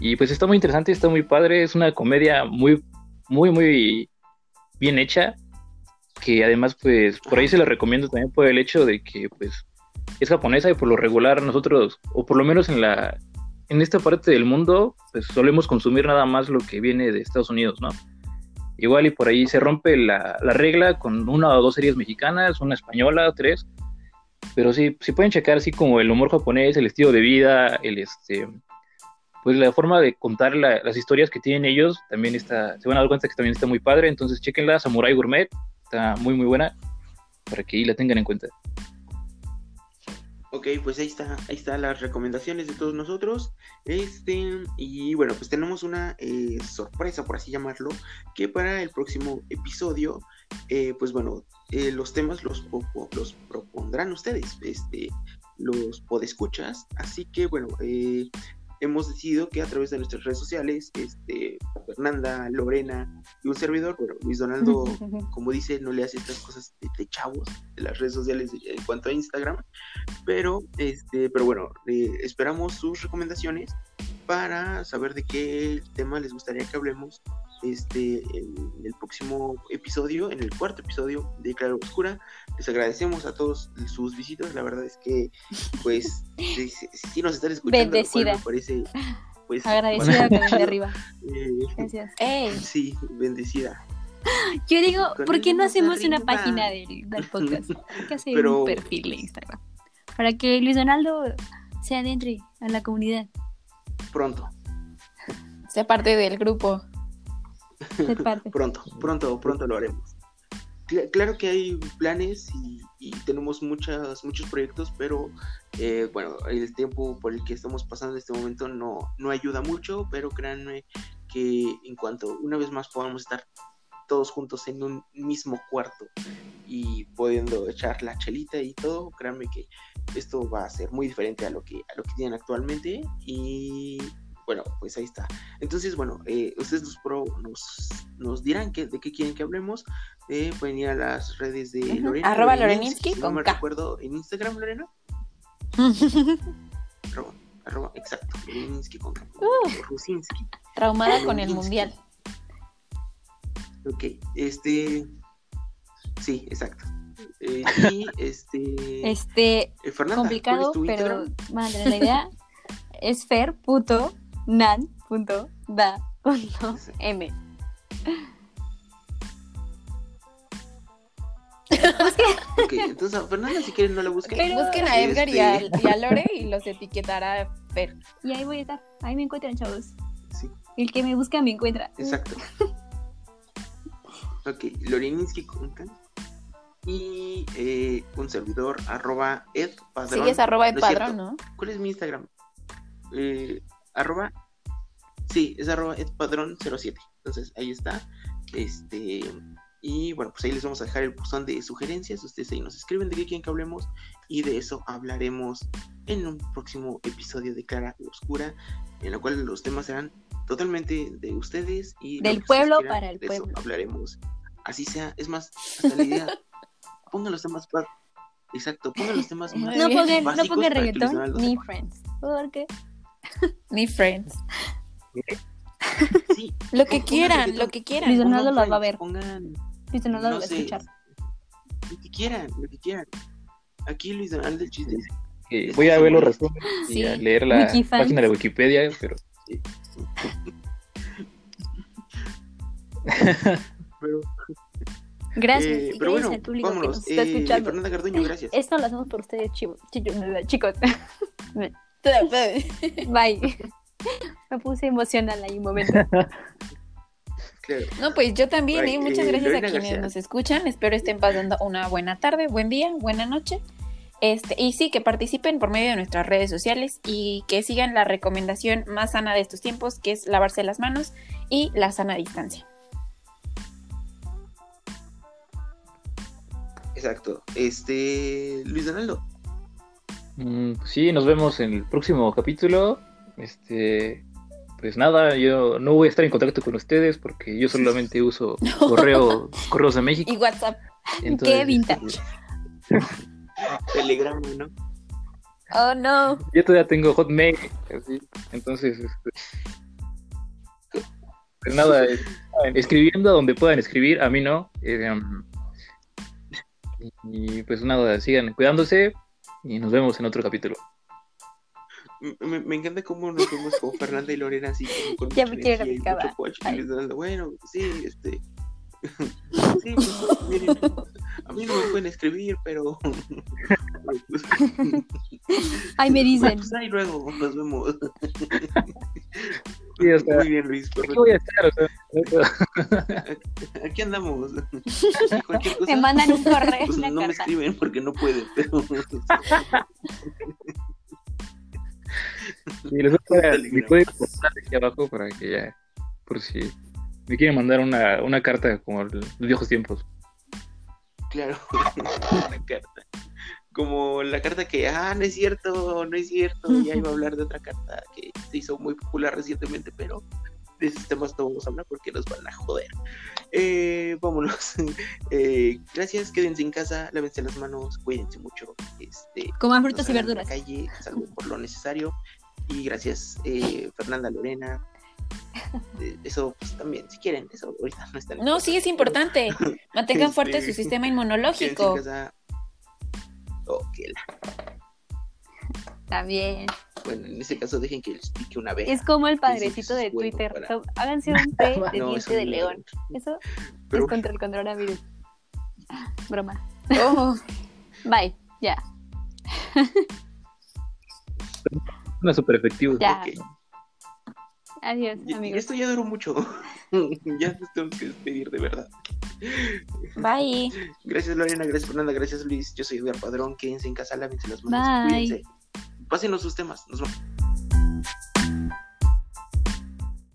Y pues está muy interesante, está muy padre, es una comedia muy, muy, muy bien hecha, que además pues por ahí se la recomiendo también por el hecho de que pues es japonesa y por lo regular nosotros, o por lo menos en la en esta parte del mundo, pues solemos consumir nada más lo que viene de Estados Unidos, ¿no? Igual y por ahí se rompe la regla con una o dos series mexicanas, una española, tres. Pero sí, sí pueden checar así como el humor japonés, el estilo de vida, el este pues la forma de contar la- las historias que tienen ellos también está, se van a dar cuenta que también está muy padre, entonces chequenla, Samurai Gourmet, está muy muy buena para que ahí la tengan en cuenta. Ok, pues ahí está, ahí están las recomendaciones de todos nosotros. Este, y bueno, pues tenemos una eh, sorpresa, por así llamarlo, que para el próximo episodio, eh, pues bueno, eh, los temas los, los propondrán ustedes, este, los podescuchas. Así que bueno, eh, hemos decidido que a través de nuestras redes sociales, este, Fernanda, Lorena y un servidor, bueno, Luis Donaldo <laughs> como dice, no le hace estas cosas de, de chavos de las redes sociales en cuanto a Instagram. Pero, este, pero bueno, eh, esperamos sus recomendaciones para saber de qué tema les gustaría que hablemos este, en el próximo episodio, en el cuarto episodio de Claro Oscura. Les agradecemos a todos sus visitas. La verdad es que, pues, <laughs> sí nos están escuchando. Bendecida. Me parece, pues, Agradecida con el de arriba. <laughs> eh, Gracias. Sí, bendecida. <laughs> Yo digo, Con ¿por qué no hacemos una página del, del podcast? Hay que hacer Pero- un perfil de Instagram. Para que Luis Donaldo se adentre a la comunidad. Pronto. Sea parte del grupo. <laughs> Pronto, pronto, pronto lo haremos. Cla- Claro que hay planes y, y tenemos muchas, muchos proyectos, pero eh, bueno, el tiempo por el que estamos pasando en este momento no, no ayuda mucho, pero créanme que en cuanto una vez más podamos estar todos juntos en un mismo cuarto y pudiendo echar la chelita y todo, créanme que esto va a ser muy diferente a lo que, a lo que tienen actualmente y bueno, pues ahí está. Entonces, bueno, eh, ustedes nos, pro- nos, nos dirán que, de qué quieren que hablemos. Eh, pueden ir a las redes de Ujú. Lorena. Arroba Loreninsky, Loreninsky si no con me K. recuerdo en Instagram, Lorena. <laughs> Arroba, arroba, exacto. Loreninsky con K. Rusinski. Traumada con el mundial. Ok, este. Sí, exacto. Eh, y este. <laughs> Este, eh, Fernanda, ¿cuál es complicado, pero tener la idea. <laughs> es fer punto nan punto da punto m. <laughs> Ok, entonces a Fernanda, si quieren, no la busquen. Pero- Busquen a Edgar y, a, Este, y a Lore y los etiquetará Fer. Y ahí voy a estar. Ahí me encuentran, chavos. Sí, El que me busca me encuentra. exacto. Ok, Loreninsky. Y eh, un servidor, arroba Ed Padrón. Sigues arroba Ed No es cierto. Padrón, ¿no? ¿Cuál es mi Instagram? Eh, arroba. Sí, es arroba edpadrón07. Entonces ahí está. Este. Y bueno, pues ahí les vamos a dejar el buzón de sugerencias. Ustedes ahí nos escriben de qué quieren que hablemos. Y de eso hablaremos en un próximo episodio de Clara Oscura. En lo cual los temas serán totalmente de ustedes. y Del pueblo quieran, para el de eso pueblo. hablaremos. Así sea. Es más, hasta la idea. <laughs> pongan los temas. pa- Exacto, pongan los temas más. No pongan, no pongan para reggaetón ni friends. Porque Ni Friends. Sí, <laughs> Lo que quieran, lo que quieran. Donaldo las va a ver. Pongan, Luis Donaldo lo no va a escuchar. lo que quieran, lo que quieran. Aquí Luis Donaldo el chiste Que Eso voy a ver los resúmenes y Sí. a leer la Wikifans. página de Wikipedia, pero <laughs> Pero, Gracias. eh, y pero gracias bueno, al público que vámonos. nos está Eh, escuchando. Fernanda Carduño, gracias. Esto lo hacemos por ustedes, chivo- chicho- chicos. <laughs> Bye. <laughs> Me puse emocional ahí un momento. <laughs> Claro. No, pues yo también, ¿eh? Muchas eh, gracias a quienes nos escuchan. Espero estén pasando una buena tarde, buen día, buena noche. Este, y sí, que participen por medio de nuestras redes sociales y que sigan la recomendación más sana de estos tiempos, que es lavarse las manos y la sana distancia. Exacto. Este, Luis Donaldo. Mm, pues sí, nos vemos en el próximo capítulo. Este, pues nada, yo no voy a estar en contacto con ustedes porque yo solamente <laughs> uso correo, correos de México. Y WhatsApp. <laughs> Entonces, Qué vintage. este, <laughs> Telegrama, ¿no? Oh, no. yo todavía tengo Hotmail, así, entonces, este, pues nada, eh, escribiendo a donde puedan escribir, a mí no. eh, y pues nada, sigan cuidándose y nos vemos en otro capítulo. Me, encanta cómo nos vemos con Fernanda y Lorena así como con Ya me quiero y mucho bueno, sí, este. <laughs> sí, pues, miren, a mí no me pueden escribir, pero. <laughs> Ay, me dicen. pues ahí luego nos vemos. <laughs> Sí, o <laughs> sea, Muy bien, Luis. Aquí voy a estar, o sea, <laughs> Aquí andamos. <laughs> Cualquier cosa. Me mandan un correo, pues no me escriben porque no pueden, pero. Y les voy a poner Telegram. mi código postal aquí abajo para que ya, por si me quieren mandar una, una carta como los viejos tiempos. Claro, una carta. Como la carta que, ah, no es cierto, no es cierto, ya iba a hablar de otra carta que se hizo muy popular recientemente, pero de esos temas no vamos a hablar porque nos van a joder. Eh, vámonos. <laughs> Eh, gracias, quédense en casa, lávense las manos, cuídense mucho. Este, Coman frutas y la verduras. calle, salgan por lo necesario. Y gracias, eh, Fernanda Lorena. Eh, eso, pues también, si quieren, eso ahorita no está No, sí es importante. <laughs> Mantengan fuerte Este, su sistema Quédense en inmunológico. Oh, que la- bien. Bueno, en ese caso dejen que les pique una vez. Es como el padrecito de bueno Twitter. para- háganse un té <laughs> de No, diente de no. león. Eso Pero es contra el coronavirus. <laughs> Broma. Oh, Bye. Ya. Una super efectivo. Ya. Ok. Adiós, amigos. Esto ya duró mucho. <laughs> ya nos tenemos que despedir de verdad. bye. <laughs> Gracias Lorena, gracias Fernanda, gracias Luis. Yo soy Edgar Padrón. Quédense en casa, lávense las manos. Bye. Cuídense. Pásenos sus temas. Nos vemos.